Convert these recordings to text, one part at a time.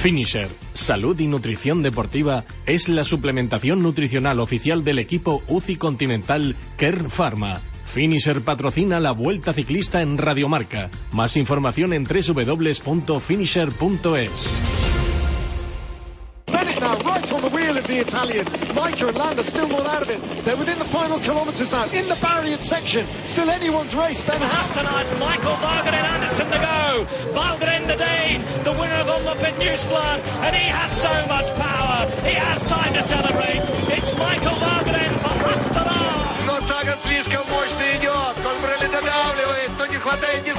Finisher, salud y nutrición deportiva es la suplementación nutricional oficial del equipo UCI Continental Kern Pharma. Finisher patrocina la Vuelta Ciclista en Radiomarca. Más información en www.finisher.es. now, right on the wheel of the Italian. Micah and Landa still not out of it. They're within the final kilometres now, in the barrier section. Still anyone's race. Ben Hastenards, Michael Vargan and Anderson to go. Vargan the Dane, the winner of Omlopet Newsblad, and he has so much power. He has time to celebrate. It's Michael Vargan for Hastenards. Но Саган слишком мощно идет. Кольбрелли додавливает, но не хватает дистанции.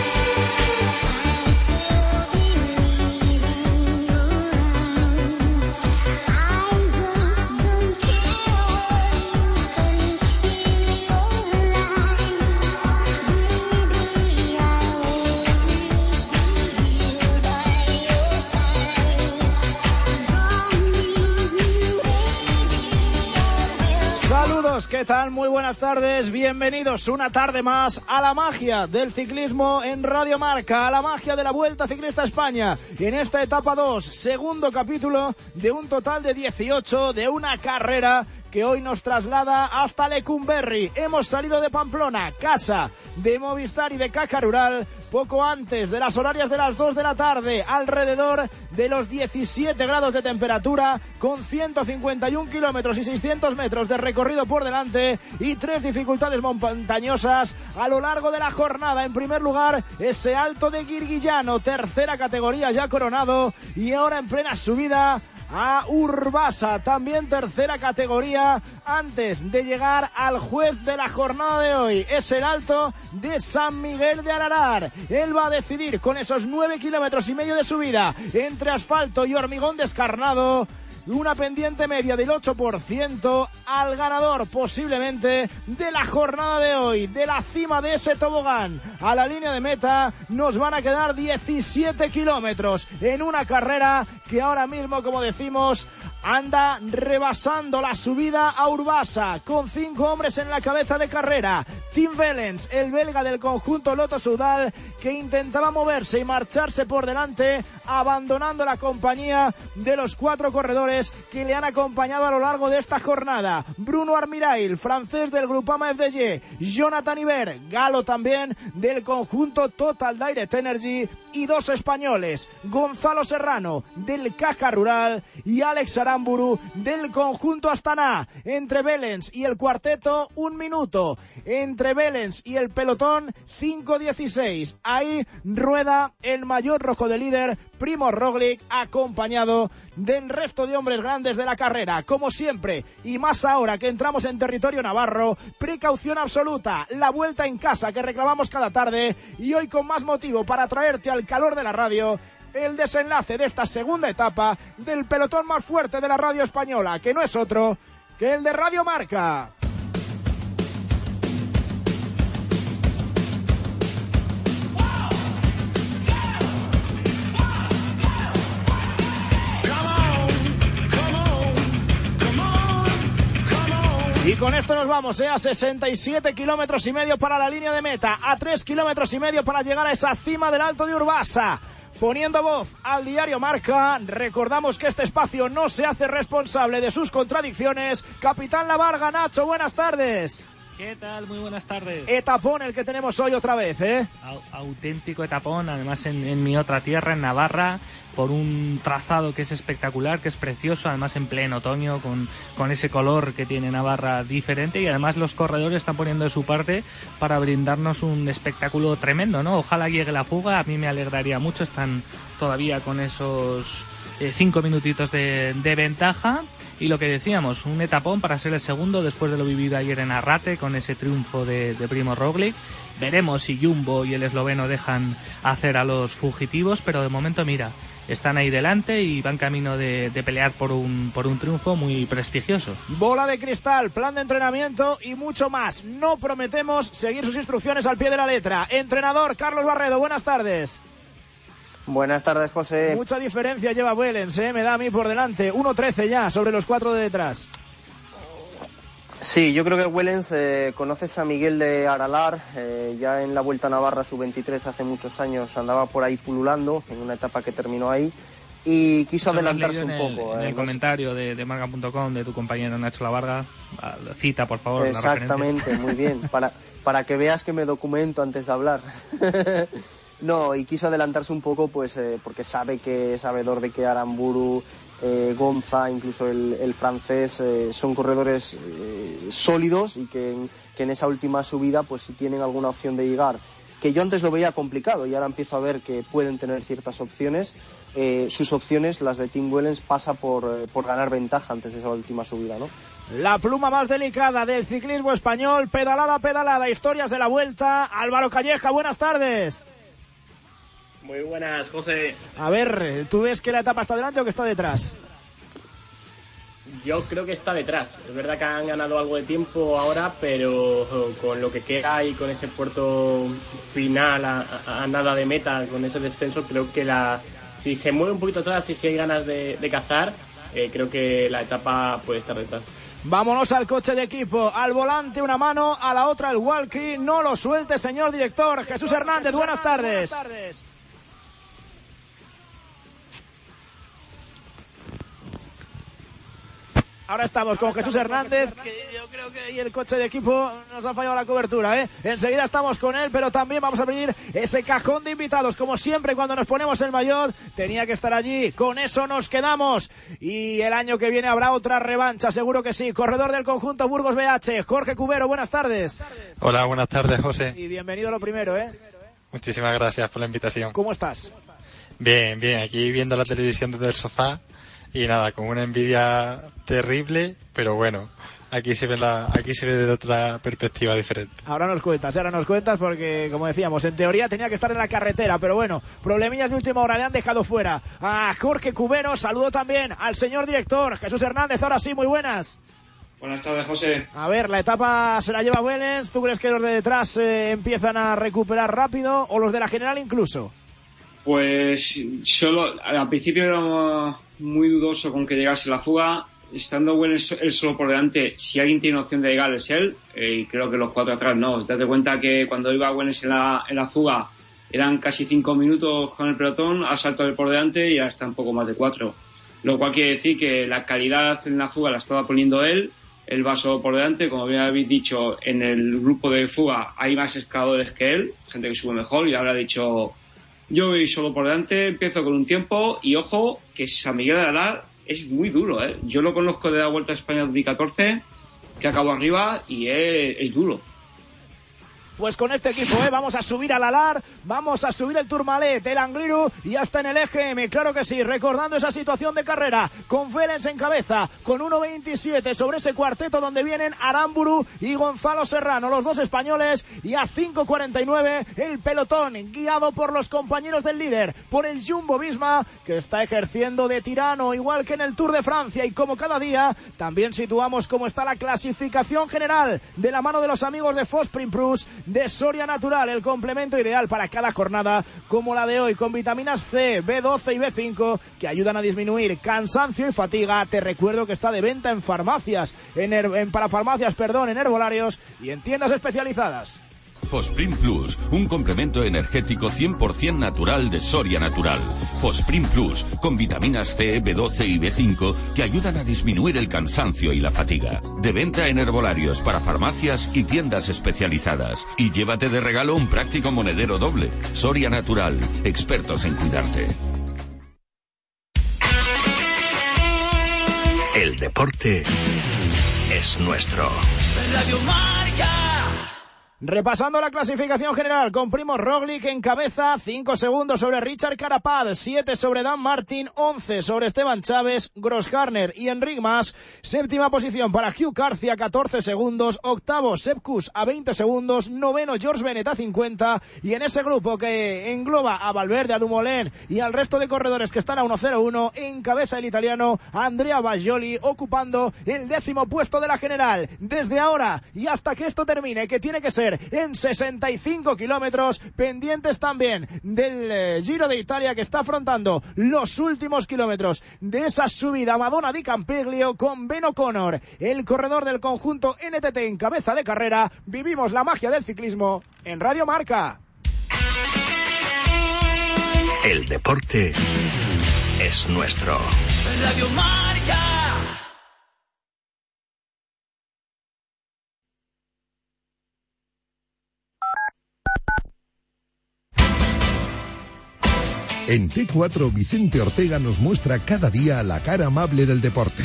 ¿Qué tal? Muy buenas tardes, bienvenidos una tarde más a la magia del ciclismo en Radio Marca, a la magia de la Vuelta Ciclista España. En esta etapa 2, segundo capítulo de un total de 18 de una carrera que hoy nos traslada hasta Lecumberri. Hemos salido de Pamplona, casa de Movistar y de Caja Rural, poco antes de las horarias de las 2 de la tarde, alrededor de los 17 grados de temperatura, con 151 kilómetros y 600 metros de recorrido por delante y tres dificultades montañosas a lo largo de la jornada. En primer lugar, ese alto de Guirguillano, tercera categoría ya coronado y ahora en plena subida a Urbasa, también tercera categoría, antes de llegar al juez de la jornada de hoy. Es el alto de San Miguel de Ararar. Él va a decidir con esos nueve kilómetros y medio de subida entre asfalto y hormigón descarnado una pendiente media del 8% al ganador posiblemente de la jornada de hoy, de la cima de ese tobogán a la línea de meta, nos van a quedar 17 kilómetros en una carrera que ahora mismo, como decimos, anda rebasando la subida a Urbasa con cinco hombres en la cabeza de carrera. Tim Vellens, el belga del conjunto Loto Sudal, que intentaba moverse y marcharse por delante, abandonando la compañía de los cuatro corredores que le han acompañado a lo largo de esta jornada. Bruno Armirail, francés del Grupama FDG, Jonathan Iber, galo también del conjunto Total Direct Energy y dos españoles, Gonzalo Serrano del Caja Rural y Alex Aramburu del conjunto Astana. Entre Belens y el cuarteto, un minuto. Entre Belens y el pelotón, 5-16. Ahí rueda el mayor rojo de líder, Primo Roglic, acompañado del resto de hombres grandes de la carrera. Como siempre, y más ahora que entramos en territorio navarro, precaución absoluta, la vuelta en casa que reclamamos cada tarde y hoy con más motivo para traerte al calor de la radio el desenlace de esta segunda etapa del pelotón más fuerte de la radio española, que no es otro que el de Radio Marca. Y con esto nos vamos, ¿eh? a 67 kilómetros y medio para la línea de meta, a 3 kilómetros y medio para llegar a esa cima del Alto de Urbasa. Poniendo voz al diario Marca, recordamos que este espacio no se hace responsable de sus contradicciones. Capitán Lavarga, Nacho, buenas tardes. ¿Qué tal? Muy buenas tardes. Etapón el que tenemos hoy otra vez, ¿eh? auténtico etapón, además en, mi otra tierra, en Navarra, por un trazado que es espectacular, que es precioso, además en pleno otoño, con, con ese color que tiene Navarra diferente y además los corredores están poniendo de su parte para brindarnos un espectáculo tremendo, ¿no? Ojalá llegue la fuga, a mí me alegraría mucho, están todavía con esos eh, cinco minutitos de, de ventaja y lo que decíamos, un etapón para ser el segundo después de lo vivido ayer en Arrate con ese triunfo de, Primo Roglic. Veremos si Jumbo y el esloveno dejan hacer a los fugitivos, pero de momento mira, están ahí delante y van camino de, pelear por un, por un triunfo muy prestigioso. Bola de cristal, plan de entrenamiento y mucho más. No prometemos seguir sus instrucciones al pie de la letra. Entrenador Carlos Barredo, buenas tardes. Buenas tardes, José. Mucha diferencia lleva Wellens, ¿eh? me da a mí por delante. 1-13 ya sobre los cuatro de detrás. Sí, yo creo que Wellens eh, conoces a Miguel de Aralar, eh, ya en la Vuelta a Navarra sub-23 hace muchos años andaba por ahí pululando en una etapa que terminó ahí y quiso adelantarse un poco. En el comentario de, de marca.com de tu compañero Nacho Lavarga, cita por favor. Exactamente, muy bien, para, para que veas que me documento antes de hablar. No, y quiso adelantarse un poco pues eh, porque sabe que es sabedor de que Aramburu, eh, Gonza, incluso el, francés, eh, son corredores sólidos y que en, esa última subida pues si tienen alguna opción de llegar, que yo antes lo veía complicado y ahora empiezo a ver que pueden tener ciertas opciones, sus opciones, las de Tim Wellens, pasa por, por ganar ventaja antes de esa última subida, ¿no? La pluma más delicada del ciclismo español, pedalada, pedalada, historias de la vuelta. Álvaro Calleja, buenas tardes. Muy buenas, José. A ver, ¿tú ves que la etapa está delante o que está detrás? Yo creo que está detrás. Es verdad que han ganado algo de tiempo ahora, pero con lo que queda y con ese puerto final a, nada de meta, con ese descenso, creo que la si se mueve un poquito atrás y si hay ganas de, cazar, eh, creo que la etapa puede estar detrás. Vámonos al coche de equipo, al volante una mano, a la otra el walkie. No lo suelte, señor director. Jesús Hernández, buenas tardes. Buenas tardes. Ahora estamos con Jesús Hernández, que yo creo que ahí el coche de equipo nos ha fallado la cobertura, ¿eh? Enseguida estamos con él, pero también vamos a abrir ese cajón de invitados. Como siempre, cuando nos ponemos el mayor, tenía que estar allí. Con eso nos quedamos. Y el año que viene habrá otra revancha, seguro que sí. Corredor del conjunto Burgos BH, Jorge Cubero, buenas tardes. Hola, buenas tardes, José. Y bienvenido a lo primero, ¿eh? Muchísimas gracias por la invitación. ¿Cómo estás? Bien, bien, aquí viendo la televisión desde el sofá y nada, con una envidia terrible, pero bueno, aquí se ve la, aquí se ve de otra perspectiva diferente. Ahora nos cuentas, ahora nos cuentas porque, como decíamos, en teoría tenía que estar en la carretera, pero bueno, problemillas de última hora le han dejado fuera. A Jorge Cubero, saludo también al señor director, Jesús Hernández, ahora sí, muy buenas. Buenas tardes, José. A ver, la etapa se la lleva Wellens. ¿Tú crees que los de detrás eh, empiezan a recuperar rápido o los de la general incluso? Pues solo al principio muy dudoso con que llegase la fuga. Estando bueno él solo por delante, si alguien tiene opción de llegar es él, eh, y creo que los cuatro atrás no. Date cuenta que cuando iba Wellens en la, en la fuga eran casi cinco minutos con el pelotón, ha saltado por delante y ya está un poco más de cuatro. Lo cual quiere decir que la calidad en la fuga la estaba poniendo él, el vaso por delante, como bien habéis dicho, en el grupo de fuga hay más escaladores que él, gente que sube mejor, y habrá dicho yo voy solo por delante, empiezo con un tiempo y ojo que San Miguel de Alar es muy duro, ¿eh? Yo lo conozco de la Vuelta a España 2014, que acabó arriba y es duro pues con este equipo, ¿eh? Vamos a subir al Alar, vamos a subir el Turmalet, el Angliru y hasta en el EGM, claro que sí, recordando esa situación de carrera, con Félix en cabeza, con 1.27 sobre ese cuarteto donde vienen Aramburu y Gonzalo Serrano, los dos españoles, y a 5.49 el pelotón, guiado por los compañeros del líder, por el Jumbo Visma, que está ejerciendo de tirano, igual que en el Tour de Francia, y como cada día, también situamos cómo está la clasificación general de la mano de los amigos de Fosprin Plus, de Soria Natural, el complemento ideal para cada jornada como la de hoy, con vitaminas C, B12 y B5 que ayudan a disminuir cansancio y fatiga. Te recuerdo que está de venta en farmacias, en, en para farmacias, perdón, en herbolarios y en tiendas especializadas. Fosprin Plus, un complemento energético 100% natural de Soria Natural. Fosprin Plus, con vitaminas C, B12 y B5 que ayudan a disminuir el cansancio y la fatiga. De venta en herbolarios para farmacias y tiendas especializadas. Y llévate de regalo un práctico monedero doble. Soria Natural, expertos en cuidarte. El deporte es nuestro. Radio Marca. Repasando la clasificación general, con Primo Roglic en cabeza, 5 segundos sobre Richard Carapaz, 7 sobre Dan Martin, 11 sobre Esteban Chávez, Grossgarner y Enric Mas, séptima posición para Hugh Carcia, 14 segundos, octavo Sepkus a 20 segundos, noveno George Bennett a 50 y en ese grupo que engloba a Valverde, a Dumoulin y al resto de corredores que están a 1-0-1, encabeza el italiano Andrea Bajoli ocupando el décimo puesto de la general. Desde ahora y hasta que esto termine, que tiene que ser en 65 kilómetros, pendientes también del eh, Giro de Italia que está afrontando los últimos kilómetros de esa subida Madonna di Campiglio con Ben O'Connor, el corredor del conjunto NTT en cabeza de carrera. Vivimos la magia del ciclismo en Radio Marca. El deporte es nuestro. Radio Marca. En T4, Vicente Ortega nos muestra cada día la cara amable del deporte.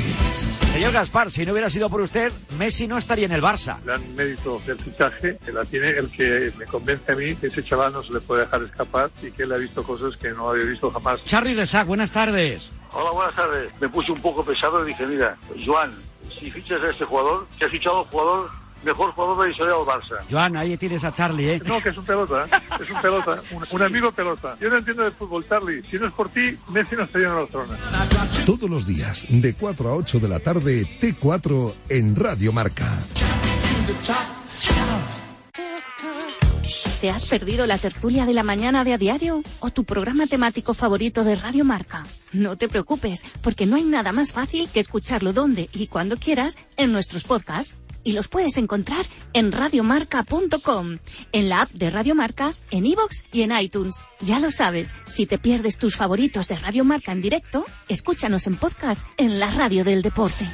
Señor Gaspar, si no hubiera sido por usted, Messi no estaría en el Barça. gran mérito del fichaje, que la tiene el que me convence a mí que ese chaval no se le puede dejar escapar y que él ha visto cosas que no había visto jamás. Charlie Resac, buenas tardes. Hola, buenas tardes. Me puse un poco pesado y dije, mira, Joan, si fichas a este jugador, que has fichado a un jugador, mejor jugador de la historia del Barça. Joan, ahí tienes a Charlie, ¿eh? No, que es un pelota, ¿eh? es un pelota, un, un amigo pelota. Yo no entiendo de fútbol, Charlie. Si no es por ti, Messi no estaría en la Barcelona. Todos los días, de 4 a 8 de la tarde, T4 en Radio Marca. ¿Te has perdido la tertulia de la mañana de a diario? ¿O tu programa temático favorito de Radio Marca? No te preocupes, porque no hay nada más fácil que escucharlo donde y cuando quieras en nuestros podcasts. Y los puedes encontrar en radiomarca.com, en la app de Radio Marca, en iVoox y en iTunes. Ya lo sabes, si te pierdes tus favoritos de Radio Marca en directo, escúchanos en podcast en la radio del deporte.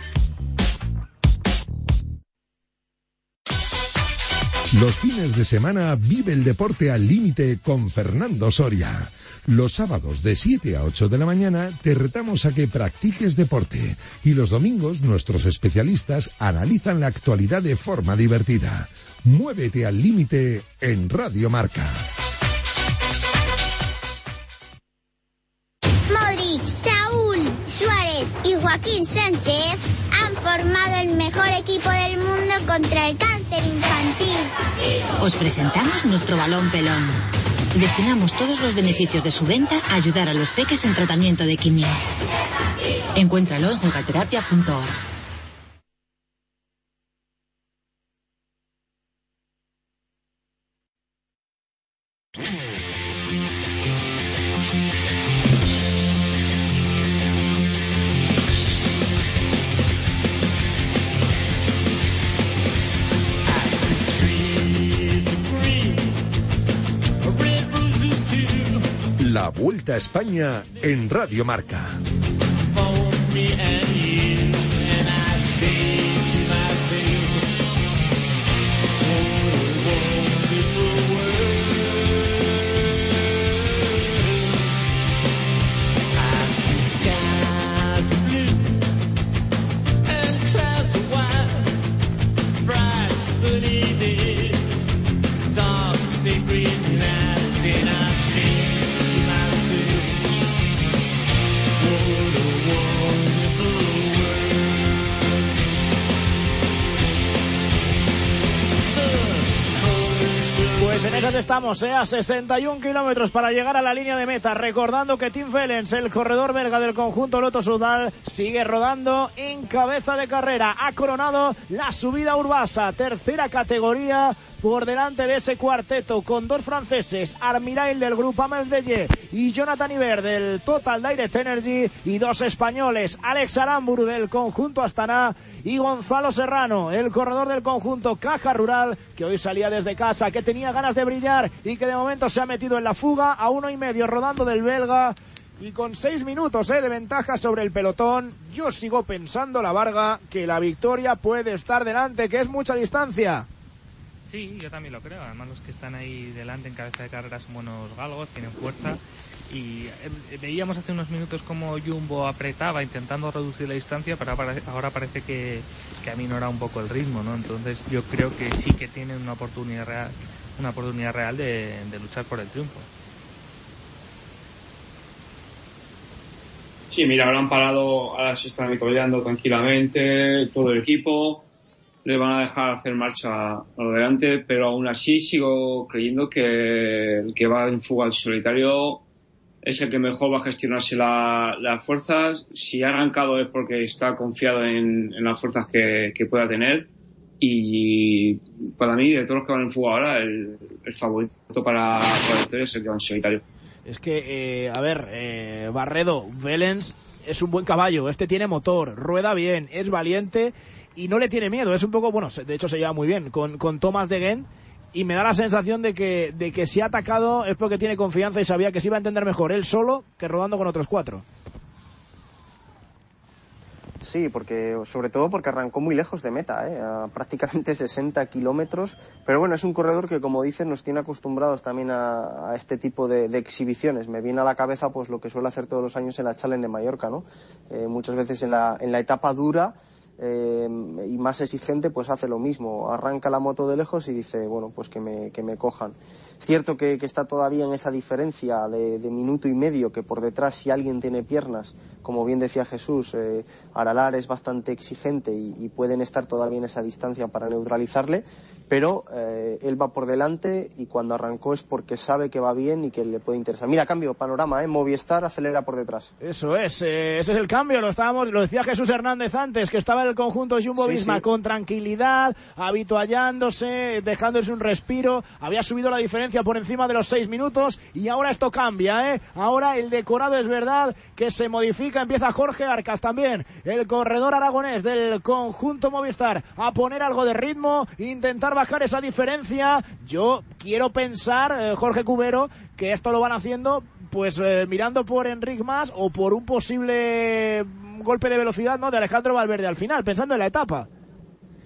Los fines de semana vive el deporte al límite con Fernando Soria. Los sábados de 7 a 8 de la mañana te retamos a que practiques deporte y los domingos nuestros especialistas analizan la actualidad de forma divertida. Muévete al límite en Radio Marca. Joaquín Sánchez han formado el mejor equipo del mundo contra el cáncer infantil. Os presentamos nuestro balón pelón. Destinamos todos los beneficios de su venta a ayudar a los peques en tratamiento de quimio. Encuéntralo en jugaterapia.org. La Vuelta a España en Radio Marca. En esas estamos, ¿eh? a 61 kilómetros para llegar a la línea de meta. Recordando que Tim Fellens, el corredor belga del conjunto Loto Sudal, sigue rodando en cabeza de carrera. Ha coronado la subida Urbasa, tercera categoría por delante de ese cuarteto con dos franceses, Armirail del grupo Amel Deye y Jonathan Iber del Total Direct Energy y dos españoles, Alex Aramburu del conjunto Astana y Gonzalo Serrano, el corredor del conjunto Caja Rural, que hoy salía desde casa, que tenía ganas de brillar y que de momento se ha metido en la fuga a uno y medio rodando del belga. Y con seis minutos eh, de ventaja sobre el pelotón, yo sigo pensando, la Varga, que la victoria puede estar delante, que es mucha distancia. Sí, yo también lo creo. Además, los que están ahí delante en cabeza de carrera son buenos galgos, tienen fuerza. Y eh, veíamos hace unos minutos como Jumbo apretaba intentando reducir la distancia, pero ahora parece que, que aminora un poco el ritmo, ¿no? Entonces, yo creo que sí que tienen una oportunidad real, una oportunidad real de, luchar por el triunfo. Sí, mira, habrán parado, ahora se están apoyando tranquilamente todo el equipo le van a dejar hacer marcha a lo delante, pero aún así sigo creyendo que el que va en fuga al solitario es el que mejor va a gestionarse las fuerzas. Si ha arrancado es porque está confiado en, las fuerzas que, pueda tener. Y para mí, de todos los que van en fuga ahora, el, favorito para, para el es el que va en solitario. Es que, eh, a ver, eh, Barredo, Velens es un buen caballo, este tiene motor, rueda bien, es valiente y no le tiene miedo. Es un poco, bueno, de hecho se lleva muy bien con, con Thomas de Gen y me da la sensación de que, de que si ha atacado es porque tiene confianza y sabía que se iba a entender mejor él solo que rodando con otros cuatro. Sí, porque sobre todo porque arrancó muy lejos de meta, ¿eh? a prácticamente 60 kilómetros. Pero bueno, es un corredor que, como dicen, nos tiene acostumbrados también a, este tipo de, exhibiciones. Me viene a la cabeza pues lo que suele hacer todos los años en la Challenge de Mallorca, ¿no? Eh, muchas veces en la, en la etapa dura eh, y más exigente, pues hace lo mismo. Arranca la moto de lejos y dice, bueno, pues que me, que me cojan. Es cierto que, está todavía en esa diferencia de, minuto y medio, que por detrás si alguien tiene piernas, como bien decía Jesús, eh, Aralar es bastante exigente y, pueden estar todavía en esa distancia para neutralizarle, pero eh, él va por delante y cuando arrancó es porque sabe que va bien y que le puede interesar. Mira, cambio, panorama, ¿eh? Movistar acelera por detrás. Eso es, eh, ese es el cambio, lo estábamos, lo decía Jesús Hernández antes, que estaba en el conjunto Jumbo Visma con tranquilidad, habituallándose, dejándose un respiro, había subido la diferencia por encima de los seis minutos y ahora esto cambia, ¿eh? Ahora el decorado es verdad que se modifica, empieza Jorge Arcas también, el corredor aragonés del conjunto Movistar, a poner algo de ritmo, intentar bajar esa diferencia. Yo quiero pensar, eh, Jorge Cubero, que esto lo van haciendo pues eh, mirando por Enric Más o por un posible golpe de velocidad ¿no? de Alejandro Valverde al final, pensando en la etapa.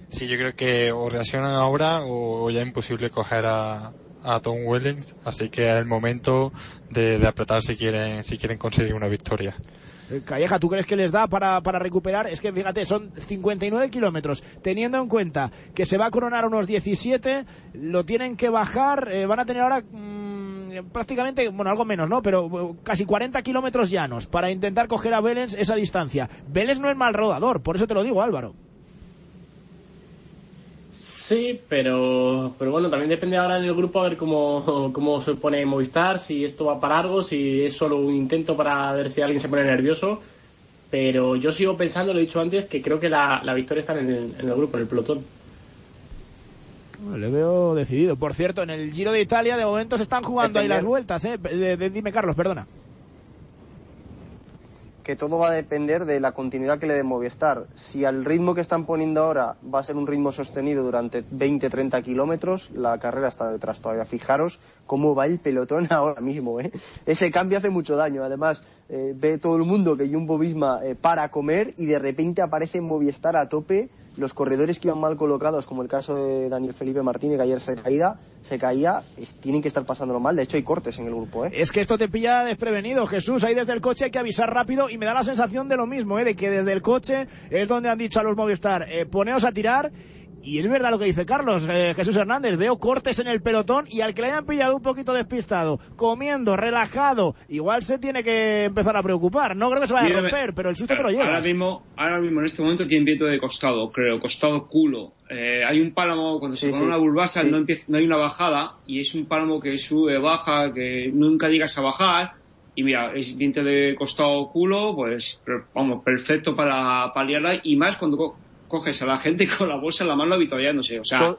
Sí, yo creo que o reaccionan ahora o ya es imposible coger a, a Tom Wellings, así que es el momento de, apretar si quieren, si quieren conseguir una victoria. Eh, Calleja, ¿tú crees que les da para, para recuperar? Es que fíjate, son 59 kilómetros. Teniendo en cuenta que se va a coronar unos 17, lo tienen que bajar, eh, van a tener ahora mm, prácticamente, bueno, algo menos, ¿no? Pero uh, casi 40 kilómetros llanos para intentar coger a Vélez esa distancia. Vélez no es mal rodador, por eso te lo digo, Álvaro. Sí, pero, pero bueno, también depende ahora en el grupo a ver cómo, cómo se pone Movistar, si esto va para algo, si es solo un intento para ver si alguien se pone nervioso. Pero yo sigo pensando, lo he dicho antes, que creo que la, victoria está en el, en el grupo, en el pelotón. Le veo decidido. Por cierto, en el Giro de Italia de momento se están jugando ahí las vueltas, ¿eh? dime, Carlos, perdona que todo va a depender de la continuidad que le dé Movistar. Si al ritmo que están poniendo ahora va a ser un ritmo sostenido durante 20-30 kilómetros, la carrera está detrás todavía. Fijaros cómo va el pelotón ahora mismo. ¿eh? Ese cambio hace mucho daño. Además, eh, ve todo el mundo que Jumbo Visma eh, para comer y de repente aparece Movistar a tope. Los corredores que iban mal colocados, como el caso de Daniel Felipe Martínez, que ayer se caía, se caía tienen que estar pasándolo mal. De hecho, hay cortes en el grupo. ¿eh? Es que esto te pilla desprevenido, Jesús. Ahí desde el coche hay que avisar rápido y me da la sensación de lo mismo, ¿eh? de que desde el coche es donde han dicho a los Movistar, eh, poneos a tirar Y es verdad lo que dice Carlos, eh, Jesús Hernández, veo cortes en el pelotón y al que le hayan pillado un poquito despistado, comiendo, relajado, igual se tiene que empezar a preocupar. No creo que se vaya a romper, pero el susto te lo Ahora llevas. mismo, ahora mismo en este momento tiene viento de costado, creo, costado culo. Eh, hay un pálamo, cuando se pone sí, una bulbasa sí. no, empieza, no hay una bajada y es un pálamo que sube, baja, que nunca llegas a bajar. Y mira, es viento de costado culo, pues vamos, perfecto para paliarla y más cuando co- coges a la gente con la bolsa en la mano habituallándose. O sea, Sol-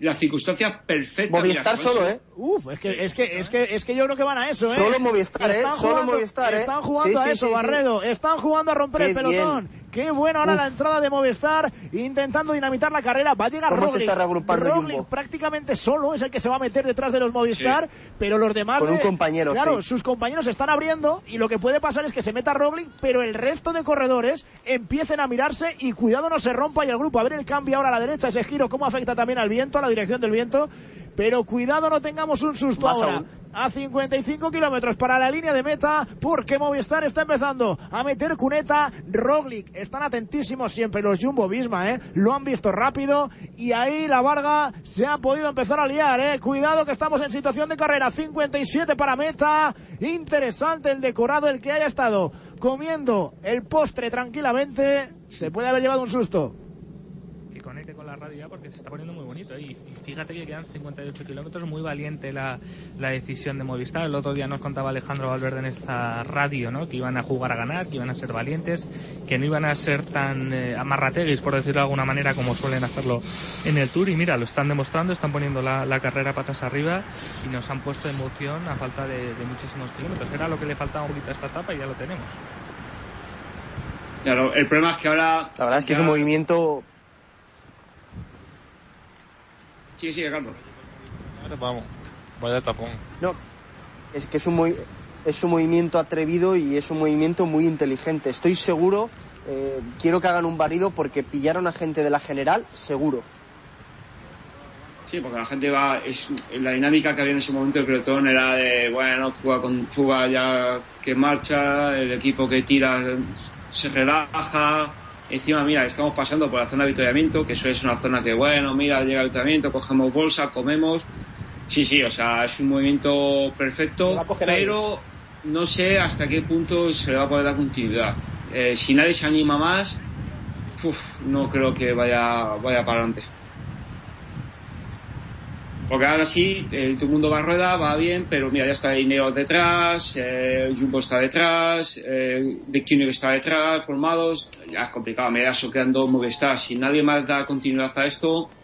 las circunstancias perfectas. Movistar solo, ¿eh? Uf, es que, es que, es que, es que yo creo que van a eso, ¿eh? Solo Movistar, ¿eh? Están Solo jugando- Movistar, ¿eh? Están jugando Sí, a eso, sí, sí. Barredo. Están jugando a romper Qué el pelotón. Qué bueno ahora Uf. la entrada de Movistar, intentando dinamitar la carrera. Va a llegar ¿Cómo se Roglic. está reagrupando Roglic Jumbo? prácticamente solo es el que se va a meter detrás de los Movistar, pero los demás... Con un compañero, Claro, sí. sus compañeros se están abriendo y lo que puede pasar es que se meta Roglic, pero el resto de corredores empiecen a mirarse y cuidado no se rompa y el grupo. A ver el cambio ahora a la derecha, ese giro, cómo afecta también al viento, a la dirección del viento. Pero cuidado no tengamos un susto Más ahora. aún. A 55 kilómetros para la línea de meta, porque Movistar está empezando a meter cuneta. Roglic, están atentísimos siempre los Jumbo Visma, ¿eh? Lo han visto rápido y ahí la Varga se ha podido empezar a liar, ¿eh? Cuidado que estamos en situación de carrera. 57 para meta. Interesante el decorado, el que haya estado comiendo el postre tranquilamente. Se puede haber llevado un susto. Conecte con la radio ya porque se está poniendo muy bonito. Y fíjate que quedan 58 kilómetros, muy valiente la, la decisión de Movistar. El otro día nos contaba Alejandro Valverde en esta radio, ¿no? Que iban a jugar a ganar, que iban a ser valientes, que no iban a ser tan eh, amarrateguis, por decirlo de alguna manera, como suelen hacerlo en el Tour. Y mira, lo están demostrando, están poniendo la, la carrera patas arriba y nos han puesto emoción a falta de, de muchísimos kilómetros. Era lo que le faltaba un poquito a esta etapa y ya lo tenemos. Claro, el problema es que ahora. La verdad es que es ya- un movimiento Sí, sí, Carlos. Vamos, vaya tapón. No, es que es un, movi- es un movimiento atrevido y es un movimiento muy inteligente. Estoy seguro, eh, quiero que hagan un barrido porque pillaron a gente de la general, seguro. Sí, porque la gente va. Es, la dinámica que había en ese momento del pelotón era de, bueno, fuga con fuga ya que marcha, el equipo que tira se relaja. Encima, mira, estamos pasando por la zona de avituallamiento, que eso es una zona que, bueno, mira, llega el avituallamiento, cogemos bolsa, comemos. Sí, sí, o sea, es un movimiento perfecto, pero no sé hasta qué punto se le va a poder dar continuidad. Eh, si nadie se anima más, uf, no creo que vaya, vaya para adelante. Porque ahora sí, eh, todo el mundo va a rueda, va bien, pero mira, ya está Ineos detrás, eh, Jumbo está detrás, eh, De está detrás, formados, ya es complicado, me da soqueando Movistar. Si nadie más da continuidad a esto,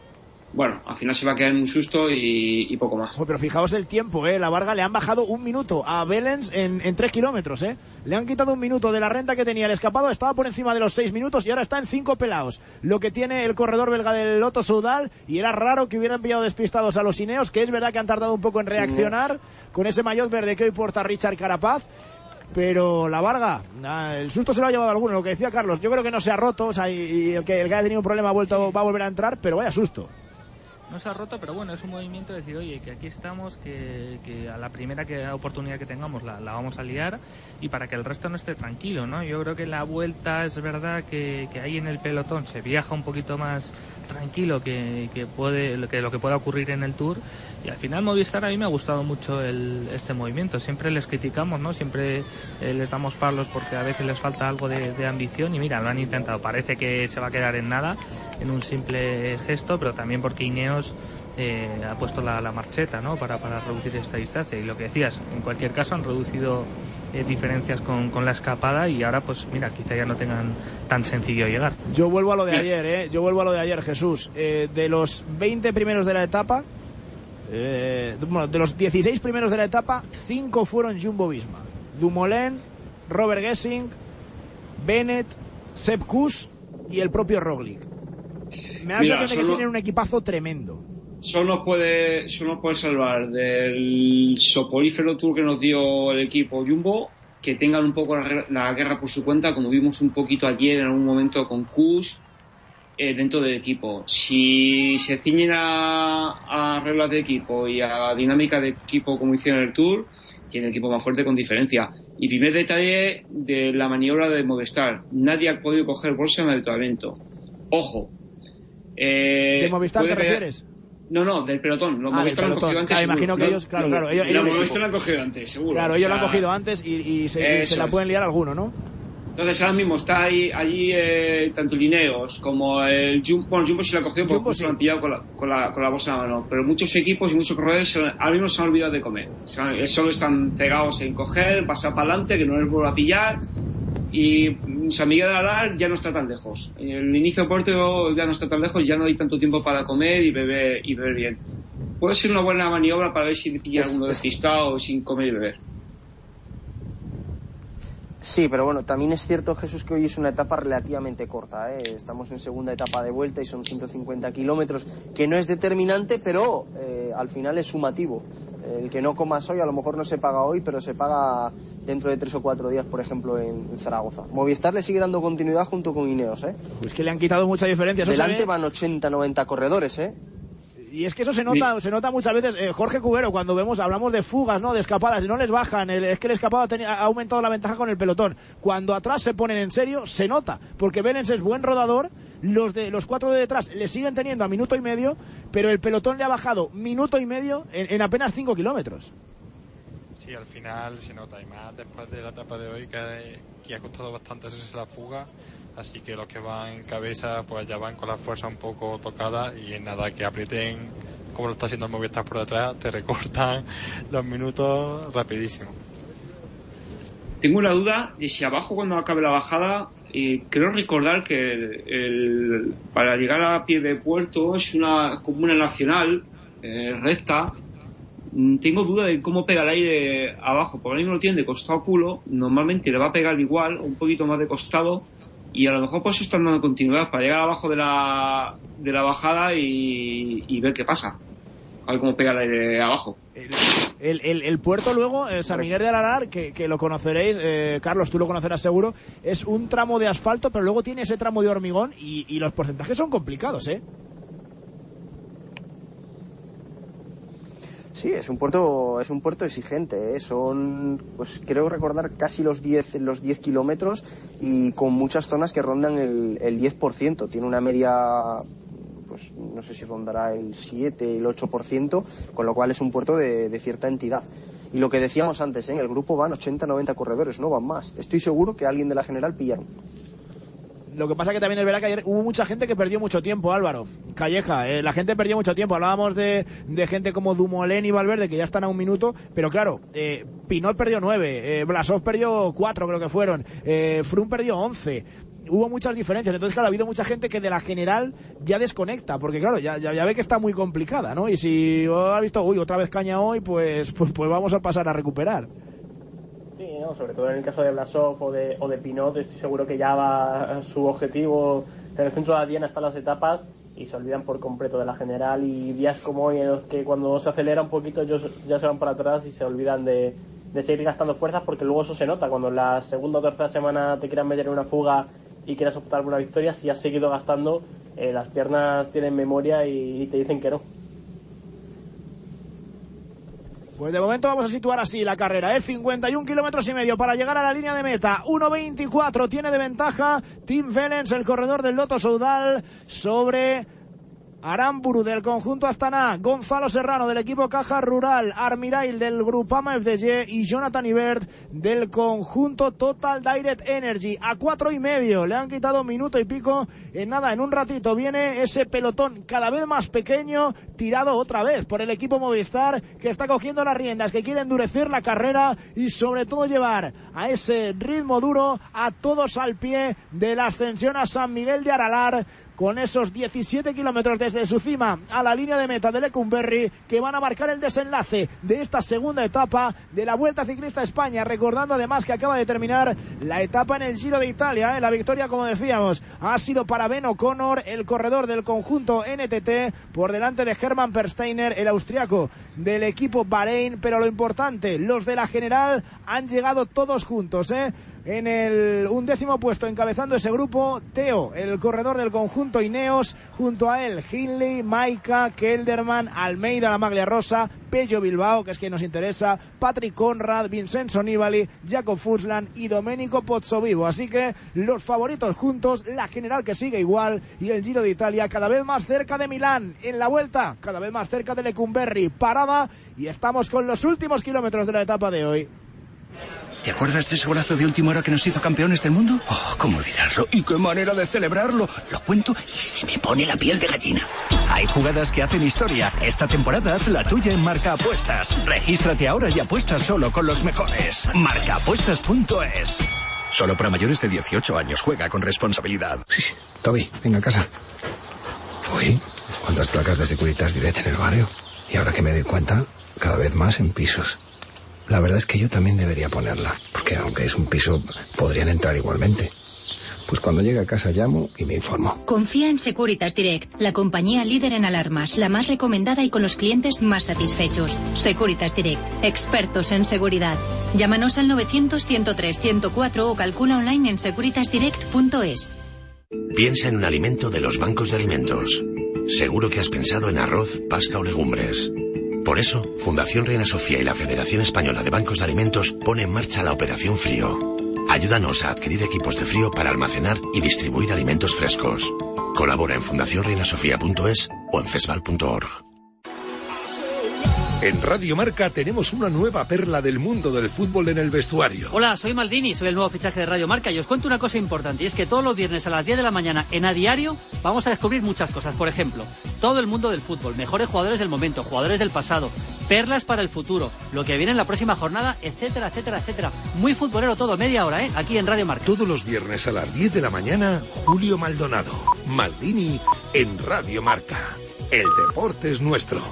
bueno, al final se va a quedar en un susto y, y poco más. Pero fijaos el tiempo, ¿eh? La Varga le han bajado un minuto a Belens en, en tres kilómetros, ¿eh? Le han quitado un minuto de la renta que tenía el escapado, estaba por encima de los seis minutos y ahora está en cinco pelados. Lo que tiene el corredor belga del Loto Soudal y era raro que hubieran pillado despistados a los Ineos, que es verdad que han tardado un poco en reaccionar con ese maillot verde que hoy porta Richard Carapaz. Pero la Varga, ah, el susto se lo ha llevado alguno, lo que decía Carlos. Yo creo que no se ha roto, o sea, y, y el, que, el que haya tenido un problema ha vuelto, va a volver a entrar, pero vaya susto. No se ha roto, pero bueno, es un movimiento de decir, oye, que aquí estamos, que, que a la primera que, oportunidad que tengamos la, la vamos a liar y para que el resto no esté tranquilo, ¿no? Yo creo que la vuelta es verdad que, que ahí en el pelotón se viaja un poquito más tranquilo que, que puede que lo que pueda ocurrir en el Tour y al final Movistar a mí me ha gustado mucho el, este movimiento siempre les criticamos no siempre eh, les damos palos porque a veces les falta algo de, de ambición y mira lo han intentado parece que se va a quedar en nada en un simple gesto pero también porque Ineos eh, ha puesto la, la marcheta ¿no? para, para reducir esta distancia y lo que decías en cualquier caso han reducido eh, diferencias con, con la escapada y ahora pues mira quizá ya no tengan tan sencillo llegar Yo vuelvo a lo de ayer, ¿eh? Yo vuelvo a lo de ayer, Jesús. Eh, de los 20 primeros de la etapa, eh, bueno, de los 16 primeros de la etapa, 5 fueron Jumbo Visma. Dumoulin, Robert Gessing, Bennett, Sepp Kuss y el propio Roglic. Me da la Mira, sensación de que solo- tienen un equipazo tremendo. Solo puede, solo puede salvar del soporífero tour que nos dio el equipo Jumbo que tengan un poco la, guerra- la guerra por su cuenta, como vimos un poquito ayer en algún momento con Kush eh, dentro del equipo. Si se ciñen a, a reglas de equipo y a dinámica de equipo como hicieron el Tour, tiene el equipo más fuerte con diferencia. Y primer detalle de la maniobra de Movistar. Nadie ha podido coger bolsa en el. Ojo, Eh, ¿De Movistar te refieres? No, no, del pelotón. Los Ah, Movistar lo han cogido antes. Claro, imagino que ellos- claro, no, claro, ellos- los ellos- Movistar lo han cogido antes, seguro. Claro, O ellos lo sea, han cogido antes y, y se, y se la pueden liar alguno, ¿no? Entonces ahora mismo está ahí, allí eh, tanto Lineos como el Jumbo, bueno, Jumbo sí lo ha cogido porque sí. lo han pillado con la, con, la, con la bolsa en la mano. Pero muchos equipos y muchos corredores se- ahora mismo se han olvidado de comer. Han- solo están cegados en coger, pasar para adelante, que no les vuelva a pillar. Y mm, San Miguel de Alar ya no está tan lejos. El inicio de Puerto ya no está tan lejos, ya no hay tanto tiempo para comer y beber, y beber bien. Puede ser una buena maniobra para ver si pilla alguno es- despistado sin comer y beber. Sí, pero bueno, también es cierto, Jesús, que hoy es una etapa relativamente corta. ¿eh? Estamos en segunda etapa de vuelta y son 150 kilómetros, que no es determinante, pero eh, al final es sumativo. El que no comas hoy a lo mejor no se paga hoy, pero se paga dentro de tres o cuatro días, por ejemplo, en, en Zaragoza. Movistar le sigue dando continuidad junto con Ineos. ¿eh? Pues que le han quitado mucha diferencia. Delante van 80, 90 corredores. ¿eh? Y es que eso se nota, se nota muchas veces, eh, Jorge Cubero, cuando vemos, hablamos de fugas, ¿no? De escapadas, no les bajan, el- es que el escapado ha, aumentado la ventaja con el pelotón. Cuando atrás se ponen en serio, se nota, porque Vélez es buen rodador, los de los cuatro de detrás le siguen teniendo a minuto y medio, pero el pelotón le ha bajado minuto y medio en, en apenas cinco kilómetros. Sí, al final se nota, y más después de la etapa de hoy que, que ha costado bastante hacerse la fuga, así que los que van cabeza pues ya van con la fuerza un poco tocada y en nada que aprieten como lo está haciendo el Movistar por detrás, te recortan los minutos rapidísimo. Tengo la duda de si abajo cuando acabe la bajada, eh, creo recordar que el- para llegar a pie de puerto es una comuna nacional eh, recta. Mm, Tengo duda de cómo pega el aire abajo, porque ahora mismo lo tienen de costado culo, normalmente le va a pegar igual, un poquito más de costado, y a lo mejor por eso están dando continuidad, para llegar abajo de la, de la bajada y, y ver qué pasa. A ver cómo pega el abajo. El, el- el puerto luego, eh, San Miguel de Ararar, que, que lo conoceréis, eh, Carlos, tú lo conocerás seguro, es un tramo de asfalto, pero luego tiene ese tramo de hormigón y, y los porcentajes son complicados, ¿eh? Sí, es un puerto, es un puerto exigente, ¿eh? son, pues creo recordar casi los 10, los 10 kilómetros y con muchas zonas que rondan el, el 10%. Tiene una media, pues no sé si rondará el 7, el 8%, con lo cual es un puerto de, de cierta entidad. Y lo que decíamos antes, ¿eh? en el grupo van 80, 90 corredores, no van más. Estoy seguro que alguien de la general pillaron. Lo que pasa que también es verdad que ayer hubo mucha gente que perdió mucho tiempo, Álvaro. Calleja, eh, la gente perdió mucho tiempo. Hablábamos de, de gente como Dumoulin y Valverde, que ya están a un minuto, pero claro, eh, Pinot perdió nueve, eh, Blasov perdió cuatro, creo que fueron, eh, Froome perdió once. Hubo muchas diferencias, entonces claro, ha habido mucha gente que de la general ya desconecta, porque claro, ya, ya, ya ve que está muy complicada, ¿no? Y si ha visto, uy, otra vez caña hoy, pues, pues, pues vamos a pasar a recuperar. Sí, ¿no? sobre todo en el caso de Blasov o de, o de Pinot, estoy seguro que ya va su objetivo en el centro de la diana hasta las etapas y se olvidan por completo de la general y días como hoy en los que cuando se acelera un poquito ellos ya se van para atrás y se olvidan de, de seguir gastando fuerzas porque luego eso se nota cuando en la segunda o tercera semana te quieran meter en una fuga y quieras optar por una victoria si has seguido gastando eh, las piernas tienen memoria y te dicen que no Pues de momento vamos a situar así la carrera, ¿eh? 51 kilómetros y medio para llegar a la línea de meta. 1.24 tiene de ventaja Tim Vellens, el corredor del Loto Soudal, sobre Aramburu del conjunto Astana, Gonzalo Serrano del equipo Caja Rural, Armirail del Grupama FDG y Jonathan Ibert del conjunto Total Direct Energy. A cuatro y medio le han quitado minuto y pico. En nada, en un ratito viene ese pelotón cada vez más pequeño, tirado otra vez por el equipo Movistar que está cogiendo las riendas, que quiere endurecer la carrera y sobre todo llevar a ese ritmo duro a todos al pie de la ascensión a San Miguel de Aralar con esos 17 kilómetros desde su cima a la línea de meta de Lecumberri que van a marcar el desenlace de esta segunda etapa de la Vuelta Ciclista a España, recordando además que acaba de terminar la etapa en el Giro de Italia, ¿eh? la victoria como decíamos ha sido para Ben O'Connor, el corredor del conjunto NTT, por delante de Hermann Persteiner, el austriaco del equipo Bahrein, pero lo importante, los de la general han llegado todos juntos, ¿eh? En el undécimo puesto, encabezando ese grupo, Teo, el corredor del conjunto Ineos, junto a él, Hindley, Maika, Kelderman, Almeida, la Maglia Rosa, Pello Bilbao, que es quien nos interesa, Patrick Conrad, Vincenzo Nibali, Jacob Fuslan y Domenico Pozzovivo. Así que los favoritos juntos, la general que sigue igual y el Giro de Italia cada vez más cerca de Milán. En la vuelta, cada vez más cerca de Lecumberri. Parada y estamos con los últimos kilómetros de la etapa de hoy. ¿Te acuerdas de ese golazo de última hora que nos hizo campeones del mundo? Oh, ¿cómo olvidarlo? ¿Y qué manera de celebrarlo? Lo cuento y se me pone la piel de gallina. Hay jugadas que hacen historia. Esta temporada haz la tuya en Marca Apuestas. Regístrate ahora y apuesta solo con los mejores. Marcaapuestas.es. Solo para mayores de 18 años. Juega con responsabilidad. Toby, venga a casa. Uy, ¿cuántas placas de Securitas Direct en el barrio? Y ahora que me doy cuenta, cada vez más en pisos. La verdad es que yo también debería ponerla, porque aunque es un piso, podrían entrar igualmente. Pues cuando llegue a casa llamo y me informo. Confía en Securitas Direct, la compañía líder en alarmas, la más recomendada y con los clientes más satisfechos. Securitas Direct, expertos en seguridad. Llámanos al 900-103-104 o calcula online en securitasdirect.es. Piensa en un alimento de los bancos de alimentos. Seguro que has pensado en arroz, pasta o legumbres. Por eso, Fundación Reina Sofía y la Federación Española de Bancos de Alimentos pone en marcha la Operación Frío. Ayúdanos a adquirir equipos de frío para almacenar y distribuir alimentos frescos. Colabora en fundacionreinasofía.es o en fesval.org. En Radio Marca tenemos una nueva perla del mundo del fútbol en el vestuario. Hola, soy Maldini, soy el nuevo fichaje de Radio Marca y os cuento una cosa importante y es que todos los viernes a las 10 de la mañana en A Diario vamos a descubrir muchas cosas. Por ejemplo, todo el mundo del fútbol, mejores jugadores del momento, jugadores del pasado, perlas para el futuro, lo que viene en la próxima jornada, etcétera, etcétera, etcétera. Muy futbolero todo, media hora, ¿eh? Aquí en Radio Marca. Todos los viernes a las 10 de la mañana, Julio Maldonado. Maldini en Radio Marca. El deporte es nuestro.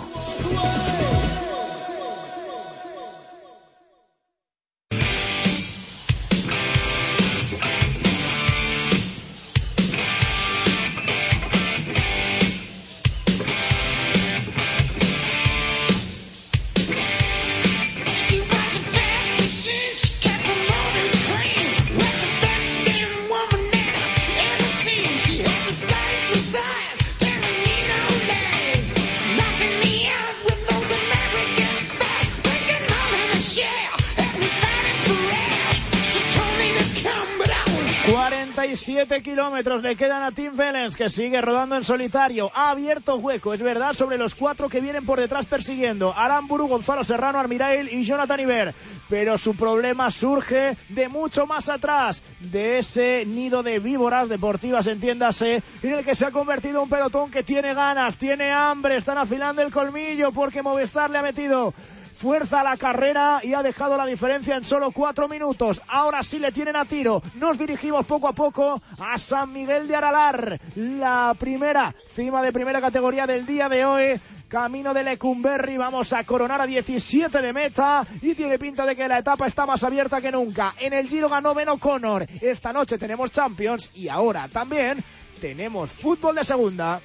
Kilómetros le quedan a Tim Vellens, que sigue rodando en solitario. Ha abierto hueco, es verdad, sobre los cuatro que vienen por detrás persiguiendo. Aramburu, Gonzalo Serrano, Armirail y Jonathan Iber. Pero su problema surge de mucho más atrás, de ese nido de víboras deportivas, entiéndase, en el que se ha convertido un pelotón que tiene ganas, tiene hambre, están afilando el colmillo porque Movistar le ha metido fuerza la carrera y ha dejado la diferencia en solo cuatro minutos. Ahora sí le tienen a tiro. Nos dirigimos poco a poco a San Miguel de Aralar, la primera cima de primera categoría del día de hoy. Camino de Lecumberri, vamos a coronar a 17 de meta y tiene pinta de que la etapa está más abierta que nunca. En el Giro ganó Ben O'Connor. Esta noche tenemos Champions y ahora también tenemos fútbol de segunda.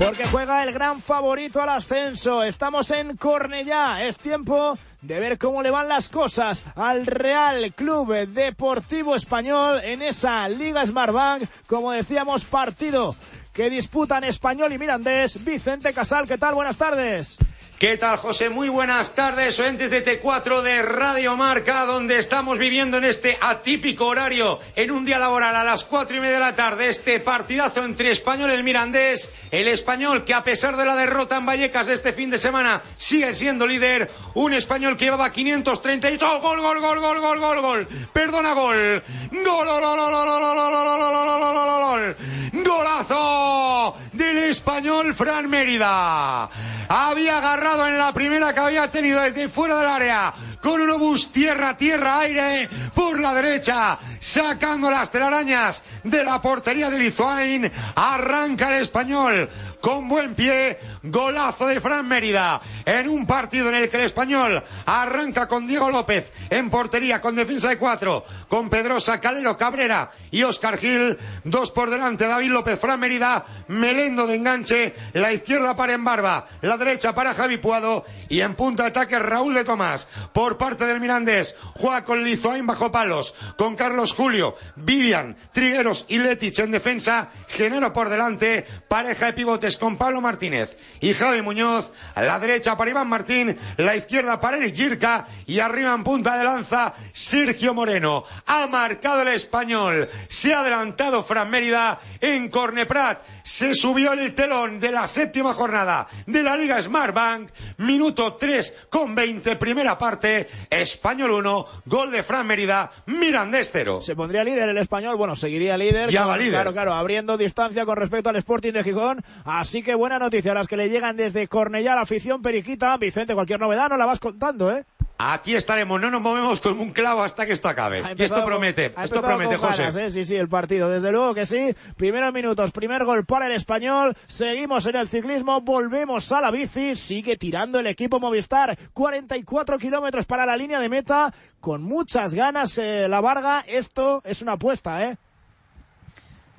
Porque juega el gran favorito al ascenso. Estamos en Cornellá. Es tiempo de ver cómo le van las cosas al Real Club Deportivo Español en esa Liga Smartbank. Como decíamos, partido que disputan Español y Mirandés. Vicente Casal, ¿qué tal? Buenas tardes. ¿Qué tal, José? Muy buenas tardes, oyentes de T4 de Radio Marca, donde estamos viviendo en este atípico horario, en un día laboral a las cuatro y media de la tarde, este partidazo entre Español y el Mirandés. El Español, que a pesar de la derrota en Vallecas de este fin de semana, sigue siendo líder. Un Español que llevaba 538. ¡Gol, gol, gol, gol, gol, gol, gol! Perdona, gol. ¡Gol, gol, gol, gol, gol, gol, gol, gol! ¡Golazo! Del Español Fran Mérida. Había agarrado en la primera que había tenido desde fuera del área con un obús tierra, tierra, aire por la derecha, sacando las telarañas de la portería de Lizuain. Arranca el español con buen pie, golazo de Fran Mérida. En un partido en el que el español arranca con Diego López en portería con defensa de cuatro, con Pedrosa, Calero, Cabrera y Oscar Gil, dos por delante, David López, Fran Mérida, Melendo de enganche, la izquierda para Embarba, la derecha para Javi Puado y en punta de ataque Raúl de Tomás. Por parte del Mirandés, juega con Lizoain bajo palos, con Carlos Julio, Vivian, Trigueros y Letich en defensa, Genero por delante, pareja de pivotes con Pablo Martínez y Javi Muñoz, a la derecha para Iván Martín, la izquierda para Eric Girka y arriba en punta de lanza Sergio Moreno. Ha marcado el español, se ha adelantado Fran Mérida en Corneprat, se subió el telón de la séptima jornada de la Liga Smartbank, minuto 3 con 20, primera parte, Español 1, gol de Fran Mérida, Mirandés 0. Se pondría líder el español, bueno, seguiría líder. Ya con- va líder. Claro, claro, abriendo distancia con respecto al Sporting de Gijón. Así que buena noticia, las que le llegan desde Cornellá, la afición periquita. Vicente, cualquier novedad no la vas contando, ¿eh? Aquí estaremos, no nos movemos con un clavo hasta que esto acabe. Y esto promete, con- esto promete, José. ganas, ¿eh? Sí, sí, el partido. Desde luego que sí. Primeros minutos, primer gol para el español. Seguimos en el ciclismo, volvemos a la bici. Sigue tirando el equipo Movistar. 44 kilómetros para la línea de meta. Con muchas ganas, eh, la Varga. Esto es una apuesta, ¿eh?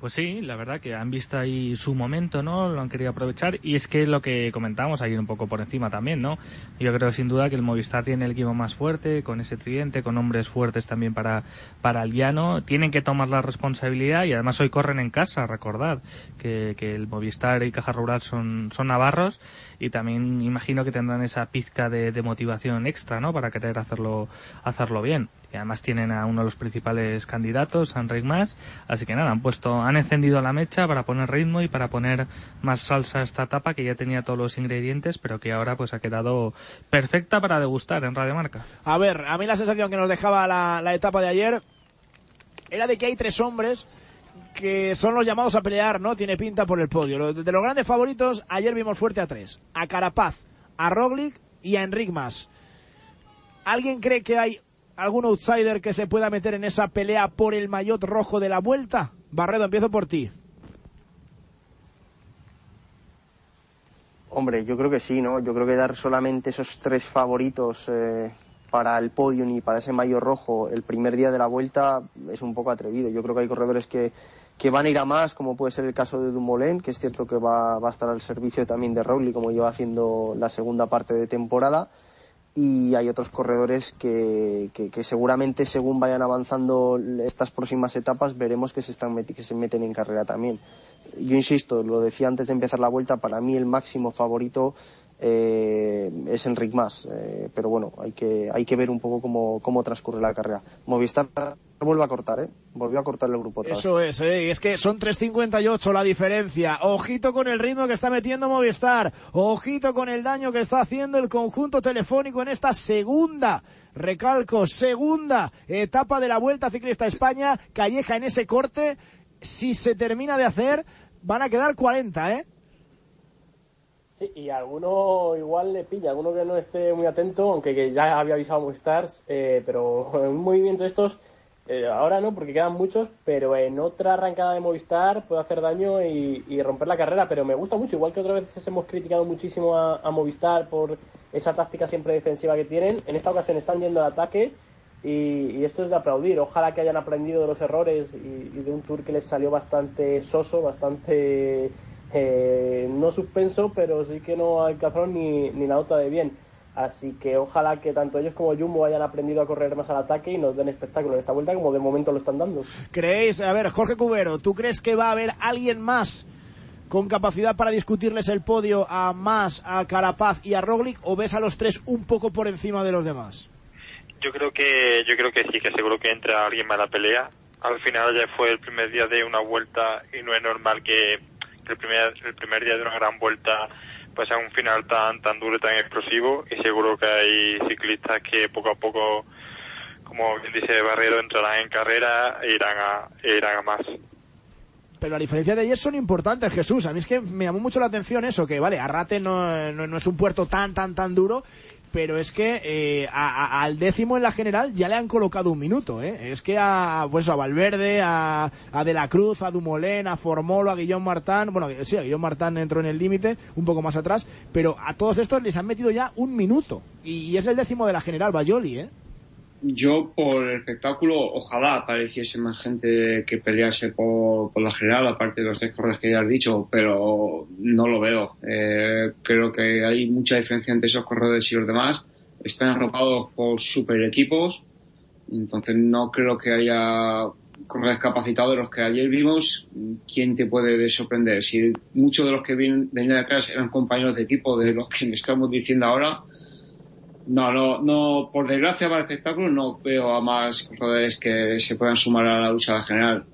Pues sí, la verdad que han visto ahí su momento, ¿no? Lo han querido aprovechar y es que es lo que comentamos ahí un poco por encima también, ¿no? Yo creo sin duda que el Movistar tiene el equipo más fuerte, con ese tridente, con hombres fuertes también para, para el llano. Tienen que tomar la responsabilidad y además hoy corren en casa, recordad que, que el Movistar y Caja Rural son, son navarros y también imagino que tendrán esa pizca de, de motivación extra, ¿no? Para querer hacerlo, hacerlo bien. Y además tienen a uno de los principales candidatos, Enric Mas, así que nada, han puesto, han encendido la mecha para poner ritmo y para poner más salsa a esta etapa que ya tenía todos los ingredientes, pero que ahora pues ha quedado perfecta para degustar en Radio Marca. A ver, a mí la sensación que nos dejaba la, etapa de ayer era de que hay tres hombres que son los llamados a pelear, ¿no? Tiene pinta por el podio. De los grandes favoritos, ayer vimos fuerte a tres. A Carapaz, a Roglic y a Enric Mas. ¿Alguien cree que hay algún outsider que se pueda meter en esa pelea por el maillot rojo de la vuelta? Barredo, empiezo por ti. Hombre, yo creo que sí, ¿no? Yo creo que dar solamente esos tres favoritos eh, para el podium y para ese mayo rojo el primer día de la vuelta es un poco atrevido. Yo creo que hay corredores que, que van a ir a más, como puede ser el caso de Dumoulin, que es cierto que va, va a estar al servicio también de Rowley, como lleva haciendo la segunda parte de temporada. Y hay otros corredores que, que, que seguramente según vayan avanzando estas próximas etapas veremos que se, están que se meten en carrera también. Yo insisto, lo decía antes de empezar la vuelta, para mí el máximo favorito eh, es Enric Mas, eh, pero bueno, hay que, hay que ver un poco cómo, cómo transcurre la carrera. Movistar vuelve a cortar, ¿eh? Volvió a cortar el grupo otra vez. Eso es, ¿eh? Y es que son 3.58 la diferencia. Ojito con el ritmo que está metiendo Movistar. Ojito con el daño que está haciendo el conjunto telefónico en esta segunda, recalco, segunda etapa de la Vuelta Ciclista a España. Calleja en ese corte. Si se termina de hacer, van a quedar 40, ¿eh? Sí, y alguno igual le pilla, alguno que no esté muy atento, aunque que ya había avisado Movistar, eh, pero en un movimiento de estos, eh, ahora no, porque quedan muchos, pero en otra arrancada de Movistar puede hacer daño y, romper la carrera, pero me gusta mucho, igual que otras veces hemos criticado muchísimo a, Movistar por esa táctica siempre defensiva que tienen, en esta ocasión están yendo al ataque y, esto es de aplaudir, ojalá que hayan aprendido de los errores y, y de un tour que les salió bastante soso, bastante eh, no suspenso, pero sí que no alcanzaron ni, ni la nota de bien. Así que ojalá que tanto ellos como Jumbo hayan aprendido a correr más al ataque y nos den espectáculo en esta vuelta como de momento lo están dando. ¿Creéis? A ver, Jorge Cubero, ¿tú crees que va a haber alguien más con capacidad para discutirles el podio a Mas, a Carapaz y a Roglic o ves a los tres un poco por encima de los demás? Yo creo que yo creo que sí, que seguro que entra alguien más a la pelea. Al final ya fue el primer día de una vuelta y no es normal que, que el primer el primer día de una gran vuelta pues sea un final tan tan duro y tan explosivo y seguro que hay ciclistas que poco a poco como bien dice Barrero entrarán en carrera e irán a e irán a más. Pero la diferencia de ayer son importantes, Jesús. A mí es que me llamó mucho la atención eso, que vale, Arrate no, no es un puerto tan, tan, tan duro, pero es que eh, al décimo en la general ya le han colocado un minuto, ¿eh? Es que a, pues a Valverde, a, a De la Cruz, a Dumoulin, a Formolo, a Guillaume Martán, bueno, sí, a Guillaume Martán entró en el límite, un poco más atrás, pero a todos estos les han metido ya un minuto. Y, es el décimo de la general, Bayoli, ¿eh? Yo, por el espectáculo, ojalá apareciese más gente que pelease por, la general, aparte de los tres corredores que ya has dicho, pero no lo veo. Eh, creo que hay mucha diferencia entre esos corredores y los demás. Están arropados por super equipos, entonces no creo que haya corredores capacitados de los que ayer vimos. ¿Quién te puede sorprender? Si muchos de los que venían atrás eran compañeros de equipo de los que me estamos diciendo ahora, no, no, no, por desgracia para el espectáculo no veo a más corredores que se puedan sumar a la lucha general.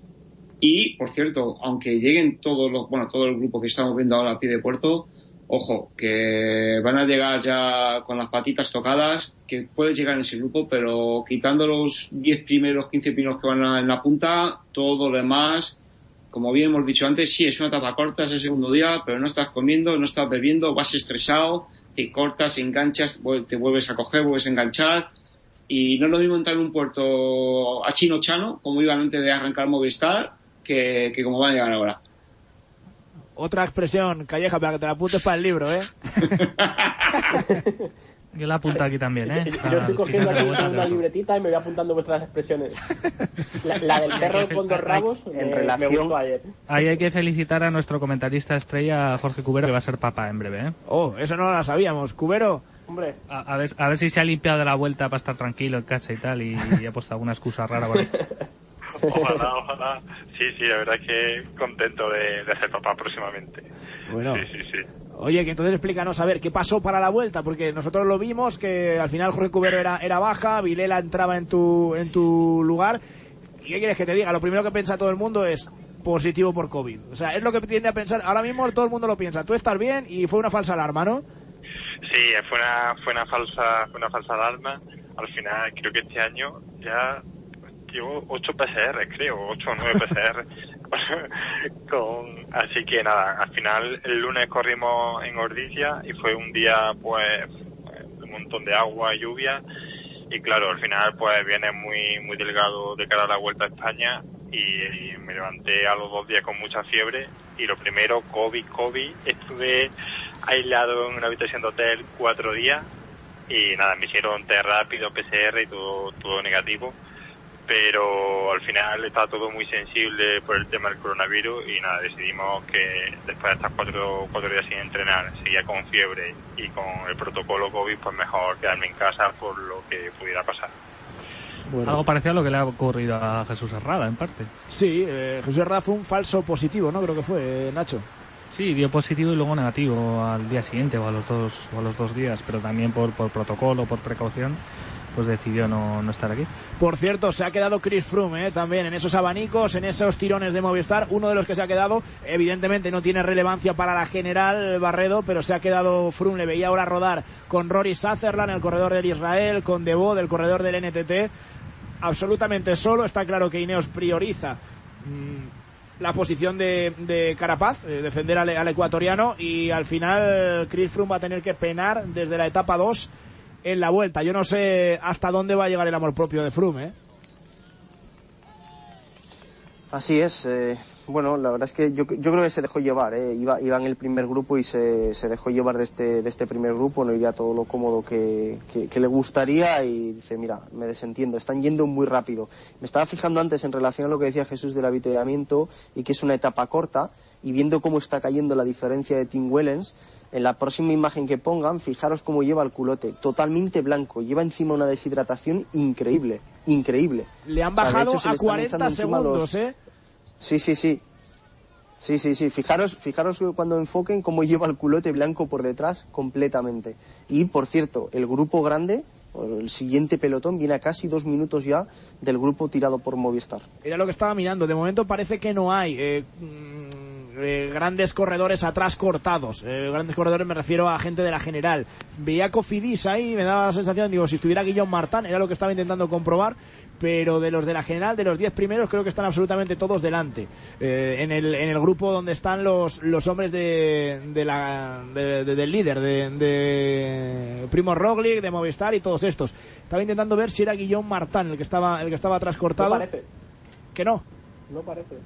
Y, por cierto, aunque lleguen todos los, bueno, todo el grupo que estamos viendo ahora a pie de puerto, ojo, que van a llegar ya con las patitas tocadas, que puede llegar en ese grupo, pero quitando los 10 primeros, 15 primeros que van en la punta, todo lo demás, como bien hemos dicho antes, sí, es una etapa corta, es el segundo día, pero no estás comiendo, no estás bebiendo, vas estresado, te cortas, enganchas, te vuelves a coger, vuelves a enganchar. Y no es lo mismo entrar en un puerto a chino chano, como iban antes de arrancar Movistar, que, que como van a llegar ahora. Otra expresión, Calleja, para que te la apuntes para el libro, ¿eh? Yo la apunto aquí también, ¿eh? Yo, estoy cogiendo aquí una libretita y me voy apuntando vuestras expresiones. La, del perro con dos rabos en relación... ayer. Ahí hay que felicitar a nuestro comentarista estrella, Jorge Cubero, que va a ser papá en breve, ¿eh? Oh, eso no lo sabíamos. Cubero... Hombre. A, ver, a ver si se ha limpiado de la vuelta para estar tranquilo en casa y tal y, ha puesto alguna excusa rara. Ojalá, ojalá. Sí, sí, la verdad es que contento de, de ser papá próximamente. Bueno. Sí, sí, sí. Oye, que entonces explícanos a ver qué pasó para la vuelta, porque nosotros lo vimos que al final Jorge Cubero era, era baja, Vilela entraba en tu, en tu lugar. ¿Y qué quieres que te diga? Lo primero que piensa todo el mundo es positivo por COVID. O sea, es lo que tiende a pensar. Ahora mismo todo el mundo lo piensa. Tú estás bien y fue una falsa alarma, ¿no? Sí, fue una, fue una falsa, fue una falsa alarma. Al final, creo que este año ya llevo 8 PCR, creo, 8 o 9 PCR. con, así que nada, al final el lunes corrimos en Ordizia y fue un día pues un montón de agua lluvia. Y claro, al final pues viene muy muy delgado de cara a la vuelta a España. Y, me levanté a los dos días con mucha fiebre. Y lo primero, COVID, COVID, estuve aislado en una habitación de hotel cuatro días. Y nada, me hicieron test rápido, PCR y todo, todo negativo pero al final está todo muy sensible por el tema del coronavirus y nada, decidimos que después de estar cuatro, cuatro días sin entrenar, seguía con fiebre y con el protocolo COVID, pues mejor quedarme en casa por lo que pudiera pasar. Algo parecido a lo que le ha ocurrido a Jesús Herrada, en parte. Sí, eh, Jesús Herrada fue un falso positivo, ¿no? Creo que fue, eh, Nacho. Sí, dio positivo y luego negativo al día siguiente o a los dos, o a los dos días, pero también por, por protocolo, por precaución pues decidió no, no, estar aquí. Por cierto, se ha quedado Chris Froome ¿eh? también en esos abanicos, en esos tirones de Movistar. Uno de los que se ha quedado, evidentemente no tiene relevancia para la general Barredo, pero se ha quedado Froome. Le veía ahora rodar con Rory Sutherland, el corredor del Israel, con Debo, del corredor del NTT. Absolutamente solo. Está claro que Ineos prioriza. Mm, la posición de, Carapaz, eh, defender al, al, ecuatoriano y al final Chris Froome va a tener que penar desde la etapa 2 en la vuelta. Yo no sé hasta dónde va a llegar el amor propio de Froome. ¿eh? Así es. Eh, bueno, la verdad es que yo, yo creo que se dejó llevar. ¿eh? Iba, iba en el primer grupo y se, se dejó llevar de este, de este primer grupo. No iría todo lo cómodo que, que, le gustaría y dice, mira, me desentiendo. Están yendo muy rápido. Me estaba fijando antes en relación a lo que decía Jesús del avituallamiento y que es una etapa corta y viendo cómo está cayendo la diferencia de Tim Wellens en la próxima imagen que pongan, fijaros cómo lleva el culote, totalmente blanco, lleva encima una deshidratación increíble, increíble. Le han bajado a 40 segundos, ¿eh? Sí, sí, sí. Sí, sí, sí. Fijaros, fijaros cuando enfoquen cómo lleva el culote blanco por detrás completamente. Y, por cierto, el grupo grande, el siguiente pelotón, viene a casi dos minutos ya del grupo tirado por Movistar. Era lo que estaba mirando. De momento parece que no hay. Eh, mm, eh, grandes corredores atrás cortados. Eh, grandes corredores me refiero a gente de la general. Veía Cofidis ahí, me daba la sensación, digo, si estuviera Guillaume Martán, era lo que estaba intentando comprobar, pero de los de la general, de los 10 primeros, creo que están absolutamente todos delante. Eh, en, el, en el grupo donde están los, los hombres de, de la, de- de- del líder, de, de Primo Roglic, de Movistar y todos estos. Estaba intentando ver si era Guillaume Martán el que estaba, el que estaba atrás cortado. No parece. Que no. No parece.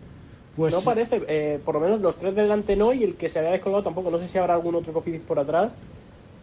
Pues no parece, eh, por lo menos los tres de delante no y el que se había descolgado tampoco. No sé si habrá algún otro Cofidis por atrás,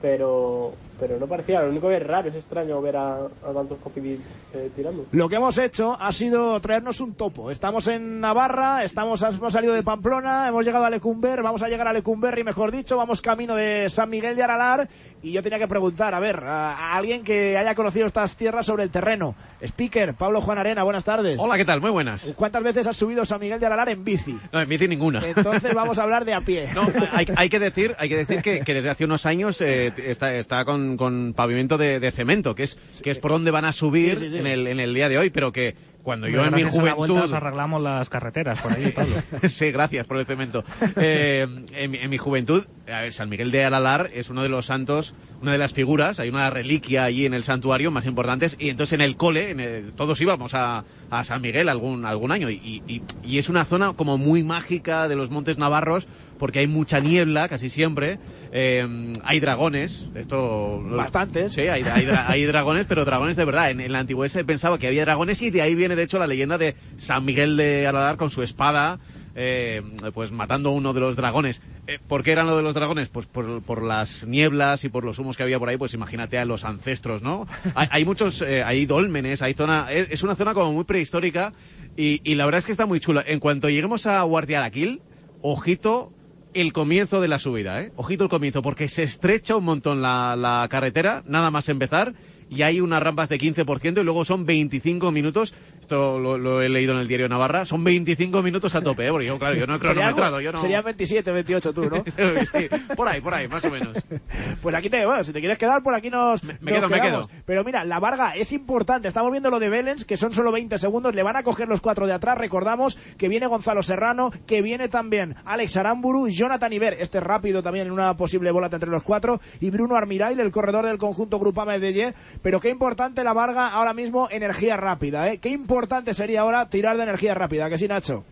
pero pero no parecía. Lo único que es raro, es extraño ver a, a tantos Cofidis eh, tirando. Lo que hemos hecho ha sido traernos un topo. Estamos en Navarra, estamos, hemos salido de Pamplona, hemos llegado a Lecumber, vamos a llegar a Lecumberri, mejor dicho, vamos camino de San Miguel de Aralar y yo tenía que preguntar, a ver, a, a alguien que haya conocido estas tierras sobre el terreno. Speaker, Pablo Juan Arena, buenas tardes. Hola, ¿qué tal? Muy buenas. ¿Cuántas veces has subido San Miguel de Aralar en bici? No, en bici ninguna. Entonces vamos a hablar de a pie. No, hay, hay que decir, hay que decir que, que desde hace unos años eh, está, está con, con pavimento de, de cemento, que es, que es por donde van a subir Sí, sí, sí. En, el, en el día de hoy, pero que cuando yo en mi vuelta juventud... os arreglamos las carreteras por ahí, Pablo. sí, gracias por el cemento. Eh, en, mi- en mi juventud, a ver, San Miguel de Alalar es uno de los santos, una de las figuras, hay una reliquia allí en el santuario más importantes, y entonces en el cole, en el- todos íbamos a, a San Miguel algún, algún año, y, y- y es una zona como muy mágica de los Montes Navarros, porque hay mucha niebla casi siempre, eh, hay dragones, esto... Bastantes. Sí, hay, hay, hay dragones, pero dragones de verdad. En, en la antigüedad se pensaba que había dragones y de ahí viene de hecho la leyenda de San Miguel de Aladar con su espada, eh, pues matando uno de los dragones. Eh, ¿Por qué eran lo de los dragones? Pues por, por las nieblas y por los humos que había por ahí, pues imagínate a los ancestros, ¿no? Hay, hay muchos, eh, hay dólmenes, hay zona, es, es una zona como muy prehistórica y, y la verdad es que está muy chula. En cuanto lleguemos a Guardialaquil, ojito el comienzo de la subida, ¿eh? Ojito el comienzo, porque se estrecha un montón la, la carretera, nada más empezar, y hay unas rampas de 15% y luego son 25 minutos, esto lo, lo he leído en el diario Navarra, son 25 minutos a tope, ¿eh? Porque yo, claro, yo no he cronometrado, yo no... Serían 27, 28 tú, ¿no? Sí, por ahí, por ahí, más o menos. Pues aquí te, bueno, si te quieres quedar, por aquí nos, me nos quedo, me quedo. Pero mira, la Varga es importante. Estamos viendo lo de Belens, que son solo 20 segundos. Le van a coger los cuatro de atrás. Recordamos que viene Gonzalo Serrano, que viene también Alex Aramburu, Jonathan Iber, este rápido también en una posible bola entre los cuatro, y Bruno Armirail, el corredor del conjunto Grupama de Ye. Pero qué importante la Varga ahora mismo, energía rápida, ¿eh? Qué importante sería ahora tirar de energía rápida, que sí, Nacho.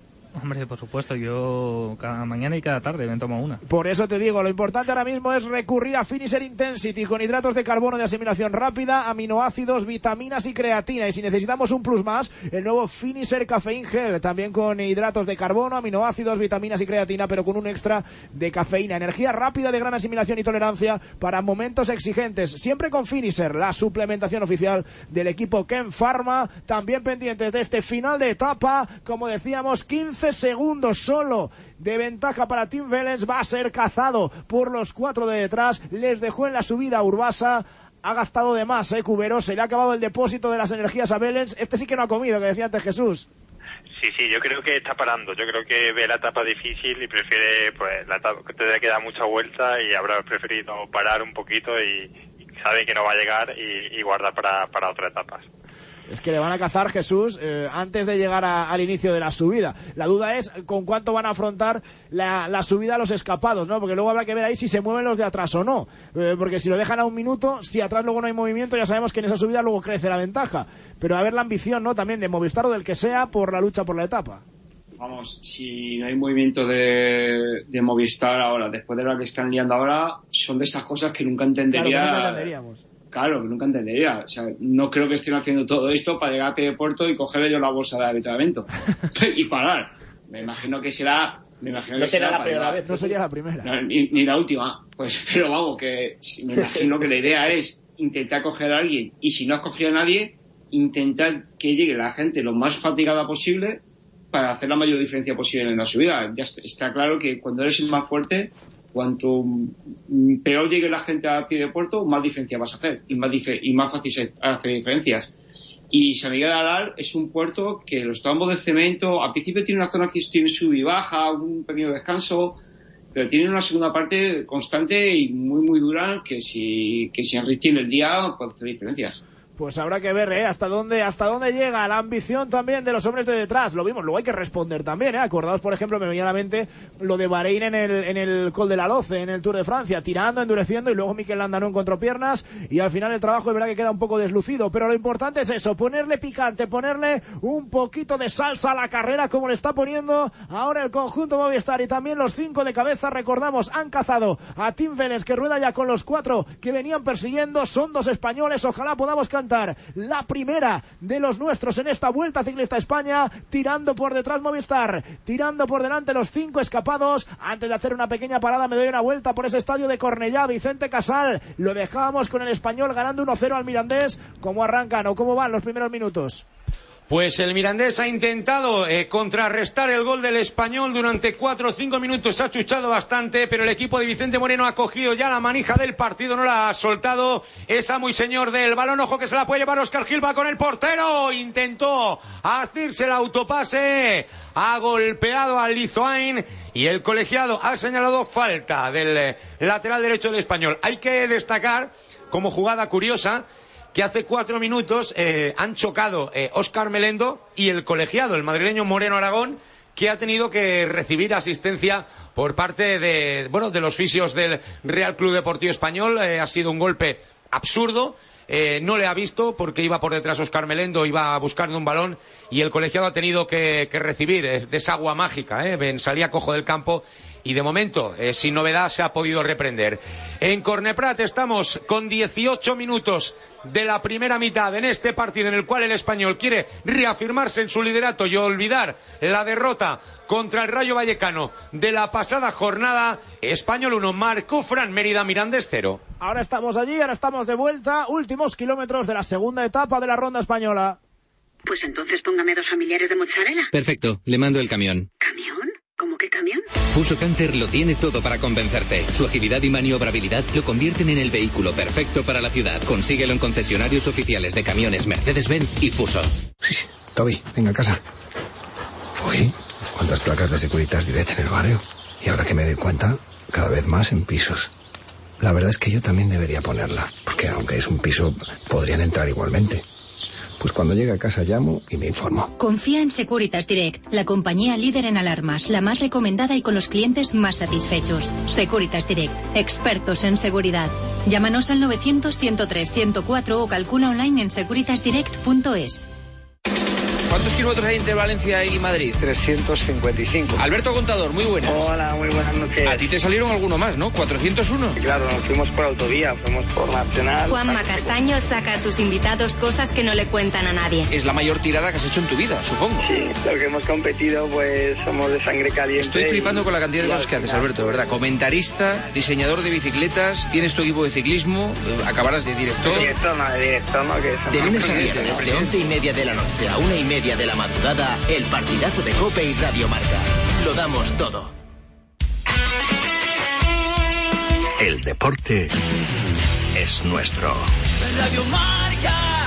Hombre, por supuesto, yo cada mañana y cada tarde me tomo una. Por eso te digo, lo importante ahora mismo es recurrir a Finisher Intensity con hidratos de carbono de asimilación rápida, aminoácidos, vitaminas y creatina. Y si necesitamos un plus más, el nuevo Finisher Caffeine Gel, también con hidratos de carbono, aminoácidos, vitaminas y creatina, pero con un extra de cafeína. Energía rápida de gran asimilación y tolerancia para momentos exigentes. Siempre con Finisher, la suplementación oficial del equipo Ken Pharma. También pendientes de este final de etapa, como decíamos, 15 segundos solo de ventaja para Tim Vélez. Va a ser cazado por los cuatro de detrás. Les dejó en la subida Urbasa. Ha gastado de más, eh, Cubero. Se le ha acabado el depósito de las energías a Vélez. Este sí que no ha comido, que decía antes Jesús. Sí, sí, yo creo que está parando. Yo creo que ve la etapa difícil y prefiere, pues, la etapa que todavía queda mucha vuelta y habrá preferido parar un poquito y, y sabe que no va a llegar y, y guardar para, para otras etapas. Es que le van a cazar Jesús eh, antes de llegar a- al inicio de la subida. La duda es con cuánto van a afrontar la, la subida a los escapados, ¿no? Porque luego habrá que ver ahí si se mueven los de atrás o no. Eh, porque si lo dejan a un minuto, si atrás luego no hay movimiento, ya sabemos que en esa subida luego crece la ventaja. Pero a ver la ambición, ¿no? También de Movistar o del que sea por la lucha por la etapa. Vamos, si no hay movimiento de, de Movistar ahora, después de lo que están liando ahora, son de esas cosas que nunca entendería. Claro, que nunca entenderíamos. Claro, que nunca entendería. O sea, no creo que estén haciendo todo esto para llegar a pie de puerto y cogerle yo la bolsa de habituamiento y parar. Me imagino que será. Me imagino No que será la primera vez. No sería la primera. no, ni, ni la última. Pues, pero vamos, que me imagino que la idea es intentar coger a alguien y si no has cogido a nadie, intentar que llegue la gente lo más fatigada posible para hacer la mayor diferencia posible en la subida. Ya está, está claro que cuando eres el más fuerte, cuanto mm, peor llegue la gente a pie de puerto, más diferencia vas a hacer y más, y más fácil se hace diferencias. Y San Miguel de Alar es un puerto que los tambos de cemento, al principio tiene una zona que tiene sub y baja, un pequeño descanso, pero tiene una segunda parte constante y muy muy dura que si, que si enriquece el día puede hacer diferencias. Pues habrá que ver, ¿eh? Hasta dónde, hasta dónde llega la ambición también de los hombres de detrás. Lo vimos, luego hay que responder también, ¿eh? Acordaos, por ejemplo, me venía lo de Bahrein en el, en el Col de la Loce, en el Tour de Francia, tirando, endureciendo y luego Miquel Landa no encontró piernas y al final el trabajo es verdad que queda un poco deslucido. Pero lo importante es eso, ponerle picante, ponerle un poquito de salsa a la carrera como le está poniendo ahora el conjunto Movistar y también los cinco de cabeza, recordamos, han cazado a Tim Vélez que rueda ya con los cuatro que venían persiguiendo, son dos españoles, ojalá podamos cantar la primera de los nuestros en esta Vuelta Ciclista España, tirando por detrás Movistar, tirando por delante los cinco escapados. Antes de hacer una pequeña parada me doy una vuelta por ese estadio de Cornellá, Vicente Casal. Lo dejábamos con el español ganando 1-0 al Mirandés. ¿Cómo arrancan o cómo van los primeros minutos? Pues el Mirandés ha intentado eh, contrarrestar el gol del español durante cuatro o cinco minutos. Ha chuchado bastante, pero el equipo de Vicente Moreno ha cogido ya la manija del partido, no la ha soltado. Esa muy señor del balón, ojo que se la puede llevar Oscar Gilba con el portero. Intentó hacerse el autopase. Ha golpeado al Lizoain y el colegiado ha señalado falta del eh, lateral derecho del español. Hay que destacar como jugada curiosa que hace cuatro minutos eh, han chocado eh, Óscar Melendo y el colegiado, el madrileño Moreno Aragón, que ha tenido que recibir asistencia por parte de, bueno, de los fisios del Real Club Deportivo Español. Eh, ha sido un golpe absurdo. Eh, no le ha visto porque iba por detrás Oscar Melendo, iba buscando un balón y el colegiado ha tenido que, que recibir eh, desagua mágica. Eh, salía cojo del campo y de momento, eh, sin novedad, se ha podido reprender. En Corneprat estamos con 18 minutos de la primera mitad en este partido en el cual el español quiere reafirmarse en su liderato y olvidar la derrota contra el Rayo Vallecano de la pasada jornada. Español 1, Marco Fran Mérida Mirandés 0. Ahora estamos allí, ahora estamos de vuelta. Últimos kilómetros de la segunda etapa de la ronda española. Pues entonces póngame dos familiares de mozzarella. Perfecto, le mando el camión. ¿Camión? Fuso Canter lo tiene todo para convencerte. Su agilidad y maniobrabilidad lo convierten en el vehículo perfecto para la ciudad. Consíguelo en concesionarios oficiales de camiones Mercedes-Benz y Fuso. Toby, venga a casa. Uy, cuántas placas de Securitas Direct en el barrio. Y ahora que me doy cuenta, cada vez más en pisos. La verdad es que yo también debería ponerla, porque aunque es un piso, podrían entrar igualmente. Pues cuando llegue a casa llamo y me informo. Confía en Securitas Direct, la compañía líder en alarmas, la más recomendada y con los clientes más satisfechos. Securitas Direct, expertos en seguridad. Llámanos al 900-103-104 o calcula online en securitasdirect.es. ¿Cuántos kilómetros hay entre Valencia y Madrid? 355. Alberto Contador, muy buenas. Hola, muy buenas noches. A ti te salieron alguno más, ¿no? 401. Claro, nos fuimos por autovía, fuimos por nacional. Juanma Castaño saca a sus invitados cosas que no le cuentan a nadie. Es la mayor tirada que has hecho en tu vida, supongo. Sí, lo que hemos competido, pues somos de sangre caliente. Estoy flipando con la cantidad de cosas que haces, Alberto, de verdad. Comentarista, diseñador de bicicletas, tienes tu equipo de ciclismo, eh, acabarás de director. Director, no, de director, no, que De lunes a viernes, de once y media de la noche a una y media de la madrugada, el partidazo de Cope y Radio Marca. Lo damos todo. El deporte es nuestro. Radio Marca.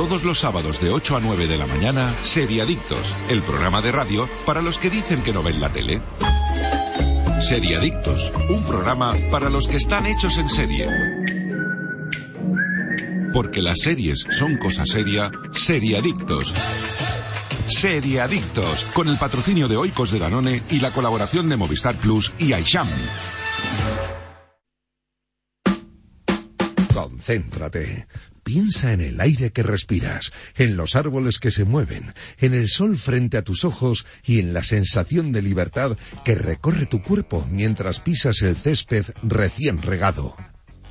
Todos los sábados de 8 a 9 de la mañana, Seriadictos, el programa de radio para los que dicen que no ven la tele. Seriadictos, un programa para los que están hechos en serie. Porque las series son cosa seria, Seriadictos. Seriadictos, con el patrocinio de Oikos de Danone y la colaboración de Movistar Plus y Aisham. Concéntrate. Piensa en el aire que respiras, en los árboles que se mueven, en el sol frente a tus ojos y en la sensación de libertad que recorre tu cuerpo mientras pisas el césped recién regado.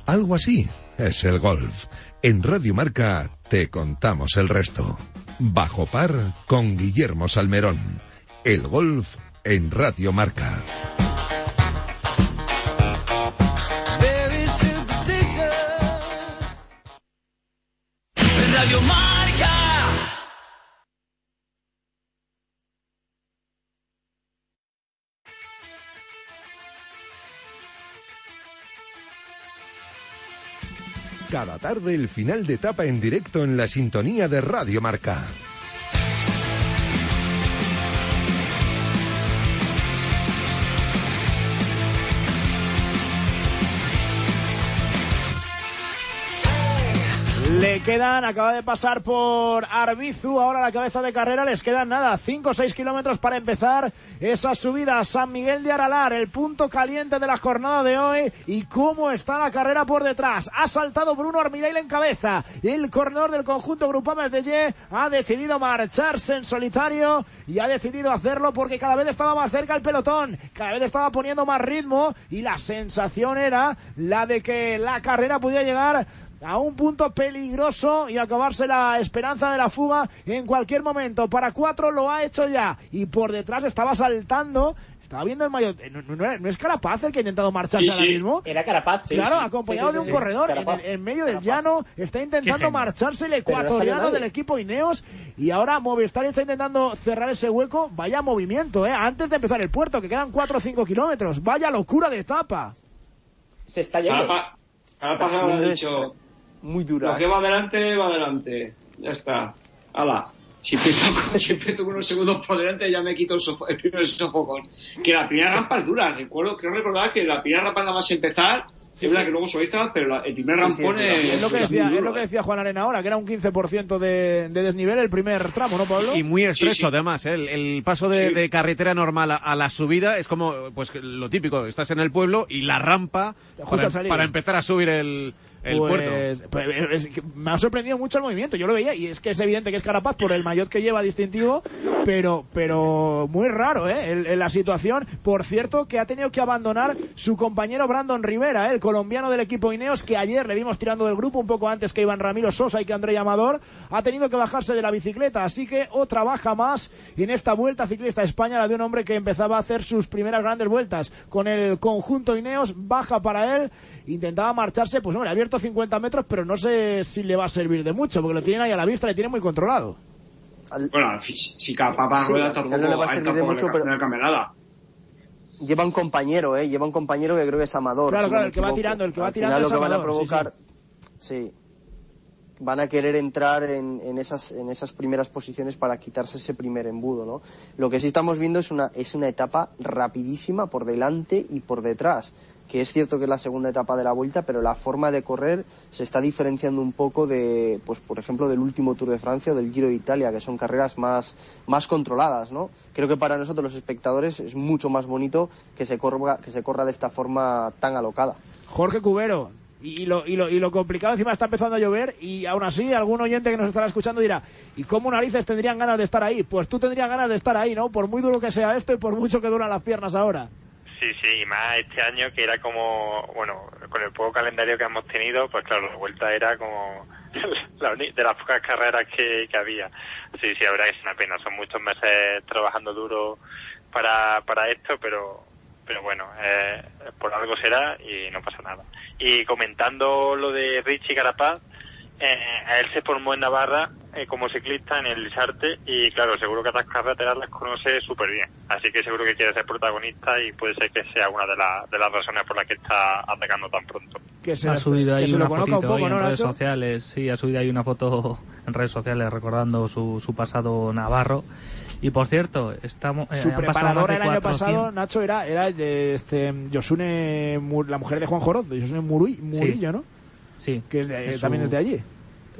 Algo así es el golf. En Radio Marca te contamos el resto. Bajo par con Guillermo Salmerón. El golf en Radio Marca. Radio Marca. Cada tarde el final de etapa en directo en la sintonía de Radio Marca. Le quedan, acaba de pasar por Arbizu, ahora la cabeza de carrera, les quedan nada, 5 o 6 kilómetros para empezar esa subida a San Miguel de Aralar, el punto caliente de la jornada de hoy y cómo está la carrera por detrás. Ha saltado Bruno Armidail en cabeza el corredor del conjunto Grupames de Ye ha decidido marcharse en solitario y ha decidido hacerlo porque cada vez estaba más cerca el pelotón, cada vez estaba poniendo más ritmo y la sensación era la de que la carrera podía llegar a un punto peligroso y acabarse la esperanza de la fuga en cualquier momento. Para cuatro lo ha hecho ya y por detrás estaba saltando. Estaba viendo el mayor. No, no- no es Carapaz el que ha intentado marcharse Sí, ahora sí. mismo. Era Carapaz, sí, Claro, sí. acompañado Sí, sí, de un sí. corredor en, el- en medio del Carapaz. llano. Está intentando marcharse el no ecuatoriano nadie. del equipo Ineos. Y ahora Movistar está intentando cerrar ese hueco. Vaya movimiento, ¿eh? Antes de empezar el puerto, que quedan 4 o 5 kilómetros. Vaya locura de etapa. Se está yendo. Carapaz, Carapaz ha dicho, muy lo que va adelante, va adelante. Ya está. Hala. Si empiezo, con, si empiezo con unos segundos por delante, ya me quito el, sofo- el primer sofocón. Que la primera rampa es dura. Recuerdo, creo recordar que la primera rampa nada más empezar, Sí, es verdad sí. que luego suaviza, pero la- el primer Sí, sí, rampón es, es, es lo que es decía, es lo que ¿eh? decía Juan Arena ahora, que era un 15% de, de desnivel el primer tramo, ¿no, Pablo? Y muy estrecho, además. ¿eh? El, el paso de, de carretera normal a, a la subida es como, pues, lo típico. Estás en el pueblo y la rampa para, para empezar a subir el, el Pues, puerto. pues, es que me ha sorprendido mucho el movimiento. Yo lo veía y es que es evidente que es Carapaz por el maillot que lleva distintivo, pero, pero muy raro, ¿eh? El- el- la situación. Por cierto, que ha tenido que abandonar su compañero Brandon Rivera, ¿eh? el colombiano del equipo Ineos, que ayer le vimos tirando del grupo un poco antes que Iván Ramiro Sosa y que André Amador. Ha tenido que bajarse de la bicicleta, así que otra baja más en esta vuelta ciclista a España, la de un hombre que empezaba a hacer sus primeras grandes vueltas con el conjunto Ineos. Baja para él intentaba marcharse, pues hombre, abierto 50 metros, pero no sé si le va a servir de mucho, porque lo tienen ahí a la vista, le tiene muy controlado. Bueno, si, si Carapaz Sí, rueda al final tampoco, no le va a servir de mucho, le- pero- no le cambia nada. Lleva un compañero, ¿eh? Lleva un compañero que creo que es Amador. Claro, si claro, el que va tirando, el que va Al tirando final es lo que van a Amador, sí, provocar... Sí. Van a querer entrar en, en esas, en esas primeras posiciones para quitarse ese primer embudo, ¿no? Lo que sí estamos viendo es una, es una etapa rapidísima por delante y por detrás. Que es cierto que es la segunda etapa de la vuelta, pero la forma de correr se está diferenciando un poco de, pues por ejemplo, del último Tour de Francia o del Giro de Italia, que son carreras más, más controladas, ¿no? Creo que para nosotros los espectadores es mucho más bonito que se corra, que se corra de esta forma tan alocada. Jorge Cubero. Y lo, y, lo, y lo complicado encima está empezando a llover y aún así algún oyente que nos estará escuchando dirá, ¿y cómo narices tendrían ganas de estar ahí? Pues tú tendrías ganas de estar ahí, ¿no? Por muy duro que sea esto y por mucho que duran las piernas ahora. Sí, sí, y más este año que era como, bueno, con el poco calendario que hemos tenido, pues claro, la vuelta era como la de las pocas carreras que, que había. Sí, sí, verdad que es una pena, son muchos meses trabajando duro para, para esto, pero, pero bueno, eh, por algo será y no pasa nada. Y comentando lo de Richie Carapaz, eh, a él se formó en Navarra eh, como ciclista en el Lisarte y claro, seguro que estas carreteras las conoce súper bien. Así que seguro que quiere ser protagonista y puede ser que sea una de, la- de las razones por las que está atacando tan pronto. Que se, ha subido ahí una fotito un poco, hoy ¿no, en redes sociales, sí, ha subido ahí una foto en redes sociales recordando su, su pasado navarro. Y por cierto, estamos eh, Su preparadora el año 400 pasado, Nacho, era, era eh, este, Yosune, la mujer de Juan Joroz, Yosune Muri- Murillo, ¿no? Sí. Que es de- Es también su- es de allí.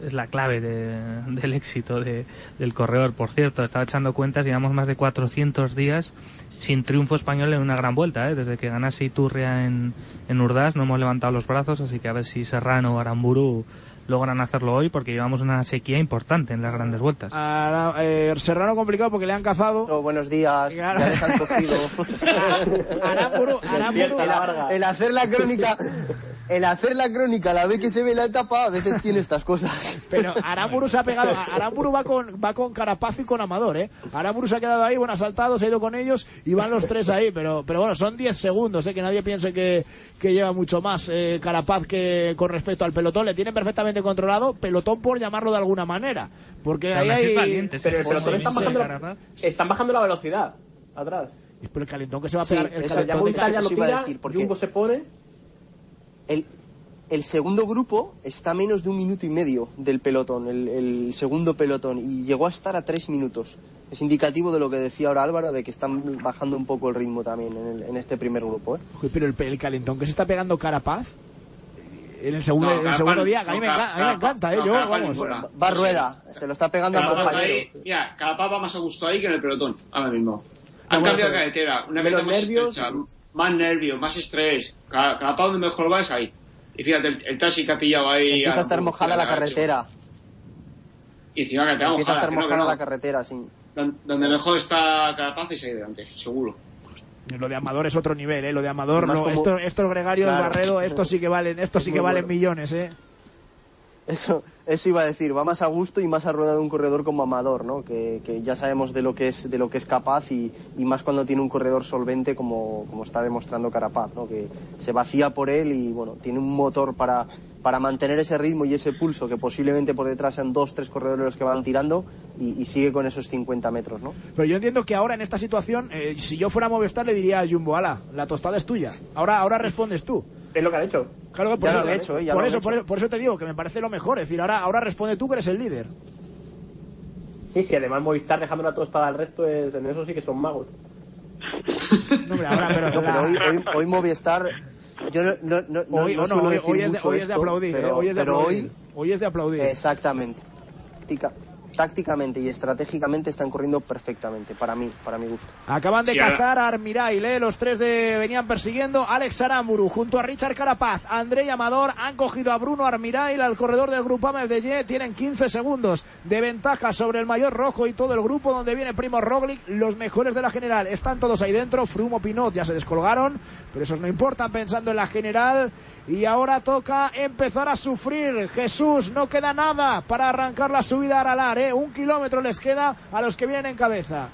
es la clave de- del éxito de- del corredor. Por cierto, estaba echando cuentas, llevamos más de 400 días sin triunfo español en una gran vuelta. ¿eh? Desde que ganase Iturria en, en Urdaz no hemos levantado los brazos, así que a ver si Serrano o Aramburu logran hacerlo hoy porque llevamos una sequía importante en las grandes vueltas. Ahora, eh, Serrano complicado porque le han cazado. Oh, buenos días, ya les han cogido. Aramburu, Aramburu. el, el hacer la crónica, el hacer la crónica, la vez que se ve la etapa, a veces tiene estas cosas. Pero Aramburu se ha pegado, Aramburu va con, va con Carapaz y con Amador, ¿eh? Aramburu se ha quedado ahí, bueno, ha saltado, se ha ido con ellos y van los tres ahí, pero, pero bueno, son 10 segundos, ¿eh? Que nadie piense que, que lleva mucho más eh, Carapaz que con respecto al pelotón, le tienen perfectamente controlado, pelotón por llamarlo de alguna manera, porque Pero ahí hay... es valiente ese Pero el pelotón están bajando, la, están bajando la velocidad atrás. Por el calentón que se va a Sí, pegar, el calentón ya de tira, Jumbo se pone. El, el segundo grupo está a menos de un minuto y medio del pelotón, el, el segundo pelotón, y llegó a estar a tres minutos. Es indicativo de lo que decía ahora Álvaro, de que están bajando un poco el ritmo también en, el- en este primer grupo. ¿eh? Uy, Pero el, el calentón que se está pegando Carapaz en el segundo, No, en el Carapaz- segundo día, que a mí, no, me, a mí me Carapaz- encanta, ¿eh? no, Yo, Carapaz vamos. Va rueda, se lo está pegando a Carapaz compañero. ahí, mira, Carapaz va más a gusto ahí que en el pelotón, ahora mismo. Han bueno, cambiado de carretera, una meta más nervios estrecha, más nervios, más estrés. Ca- Carapaz donde mejor va es ahí. Y fíjate, el, el taxi que ha pillado ahí... Empieza a estar mojada la carretera. Y encima que te va Empieza a mojada, estar no, mojada no. la carretera, sí. Don- Donde mejor está Carapaz es ahí delante, seguro. Lo de Amador es otro nivel, ¿eh? Lo de Amador, no, como- estos, estos gregarios Claro. Barredo, estos sí que valen, estos Es sí que valen bueno. millones, ¿eh? Eso, eso iba a decir, va más a gusto y más a rueda de un corredor como Amador, ¿no? Que, que ya sabemos de lo que es, de lo que es capaz y, y más cuando tiene un corredor solvente como, como está demostrando Carapaz, ¿no? Que se vacía por él y bueno, tiene un motor para, para mantener ese ritmo y ese pulso que posiblemente por detrás sean dos, tres corredores los que van tirando y, y sigue con esos 50 metros, ¿no? Pero yo entiendo que ahora en esta situación, eh, si yo fuera Movistar le diría a Jumbo, ala, la tostada es tuya. Ahora, ahora respondes tú. Es lo que ha hecho. Claro, por Ya eso, lo ha hecho, ¿eh? Ya por, lo eso, hecho. por eso, por eso te digo que me parece lo mejor. Es decir, ahora, ahora responde tú que eres el líder. Sí, sí, además Movistar dejando una tostada al resto, es, en eso sí que son magos. No, hombre, ahora, pero, No, pero hoy, hoy, hoy Movistar, yo no, no, no, no- Hoy- no hoy- es de- mucho hoy es de aplaudir, pero, ¿eh? Hoy es de pero aplaudir. hoy Hoy es de aplaudir. Exactamente. Táctica- tácticamente y estratégicamente están corriendo perfectamente, para mí, para mi gusto. Acaban de Sí, cazar a Armirail, ¿eh? los tres de venían persiguiendo. Alex Aramburu junto a Richard Carapaz, André Amador han cogido a Bruno Armirail al corredor del grupo AMFDG. Tienen 15 segundos de ventaja sobre el mayor rojo y todo el grupo donde viene Primo Roglic. Los mejores de la general están todos ahí dentro. Frumo Pinot ya se descolgaron, pero esos no importan pensando en la general. Y ahora toca empezar a sufrir. Jesús, no queda nada para arrancar la subida a Aralar. ¿eh? Un kilómetro les queda a los que vienen en cabeza.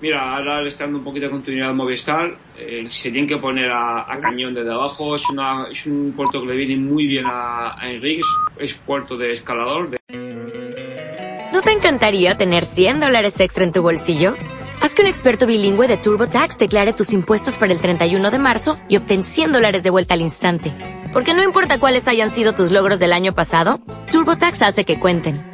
Mira, ahora le está dando un poquito de continuidad al Movistar. Eh, se tienen que poner a, a cañón desde abajo. Es, una, es un puerto que le viene muy bien a, a Enrique. Es, es puerto de escalador. de- ¿No te encantaría tener 100 dólares extra en tu bolsillo? Haz que un experto bilingüe de TurboTax declare tus impuestos para el 31 de marzo y obtén 100 dólares de vuelta al instante. Porque no importa cuáles hayan sido tus logros del año pasado, TurboTax hace que cuenten.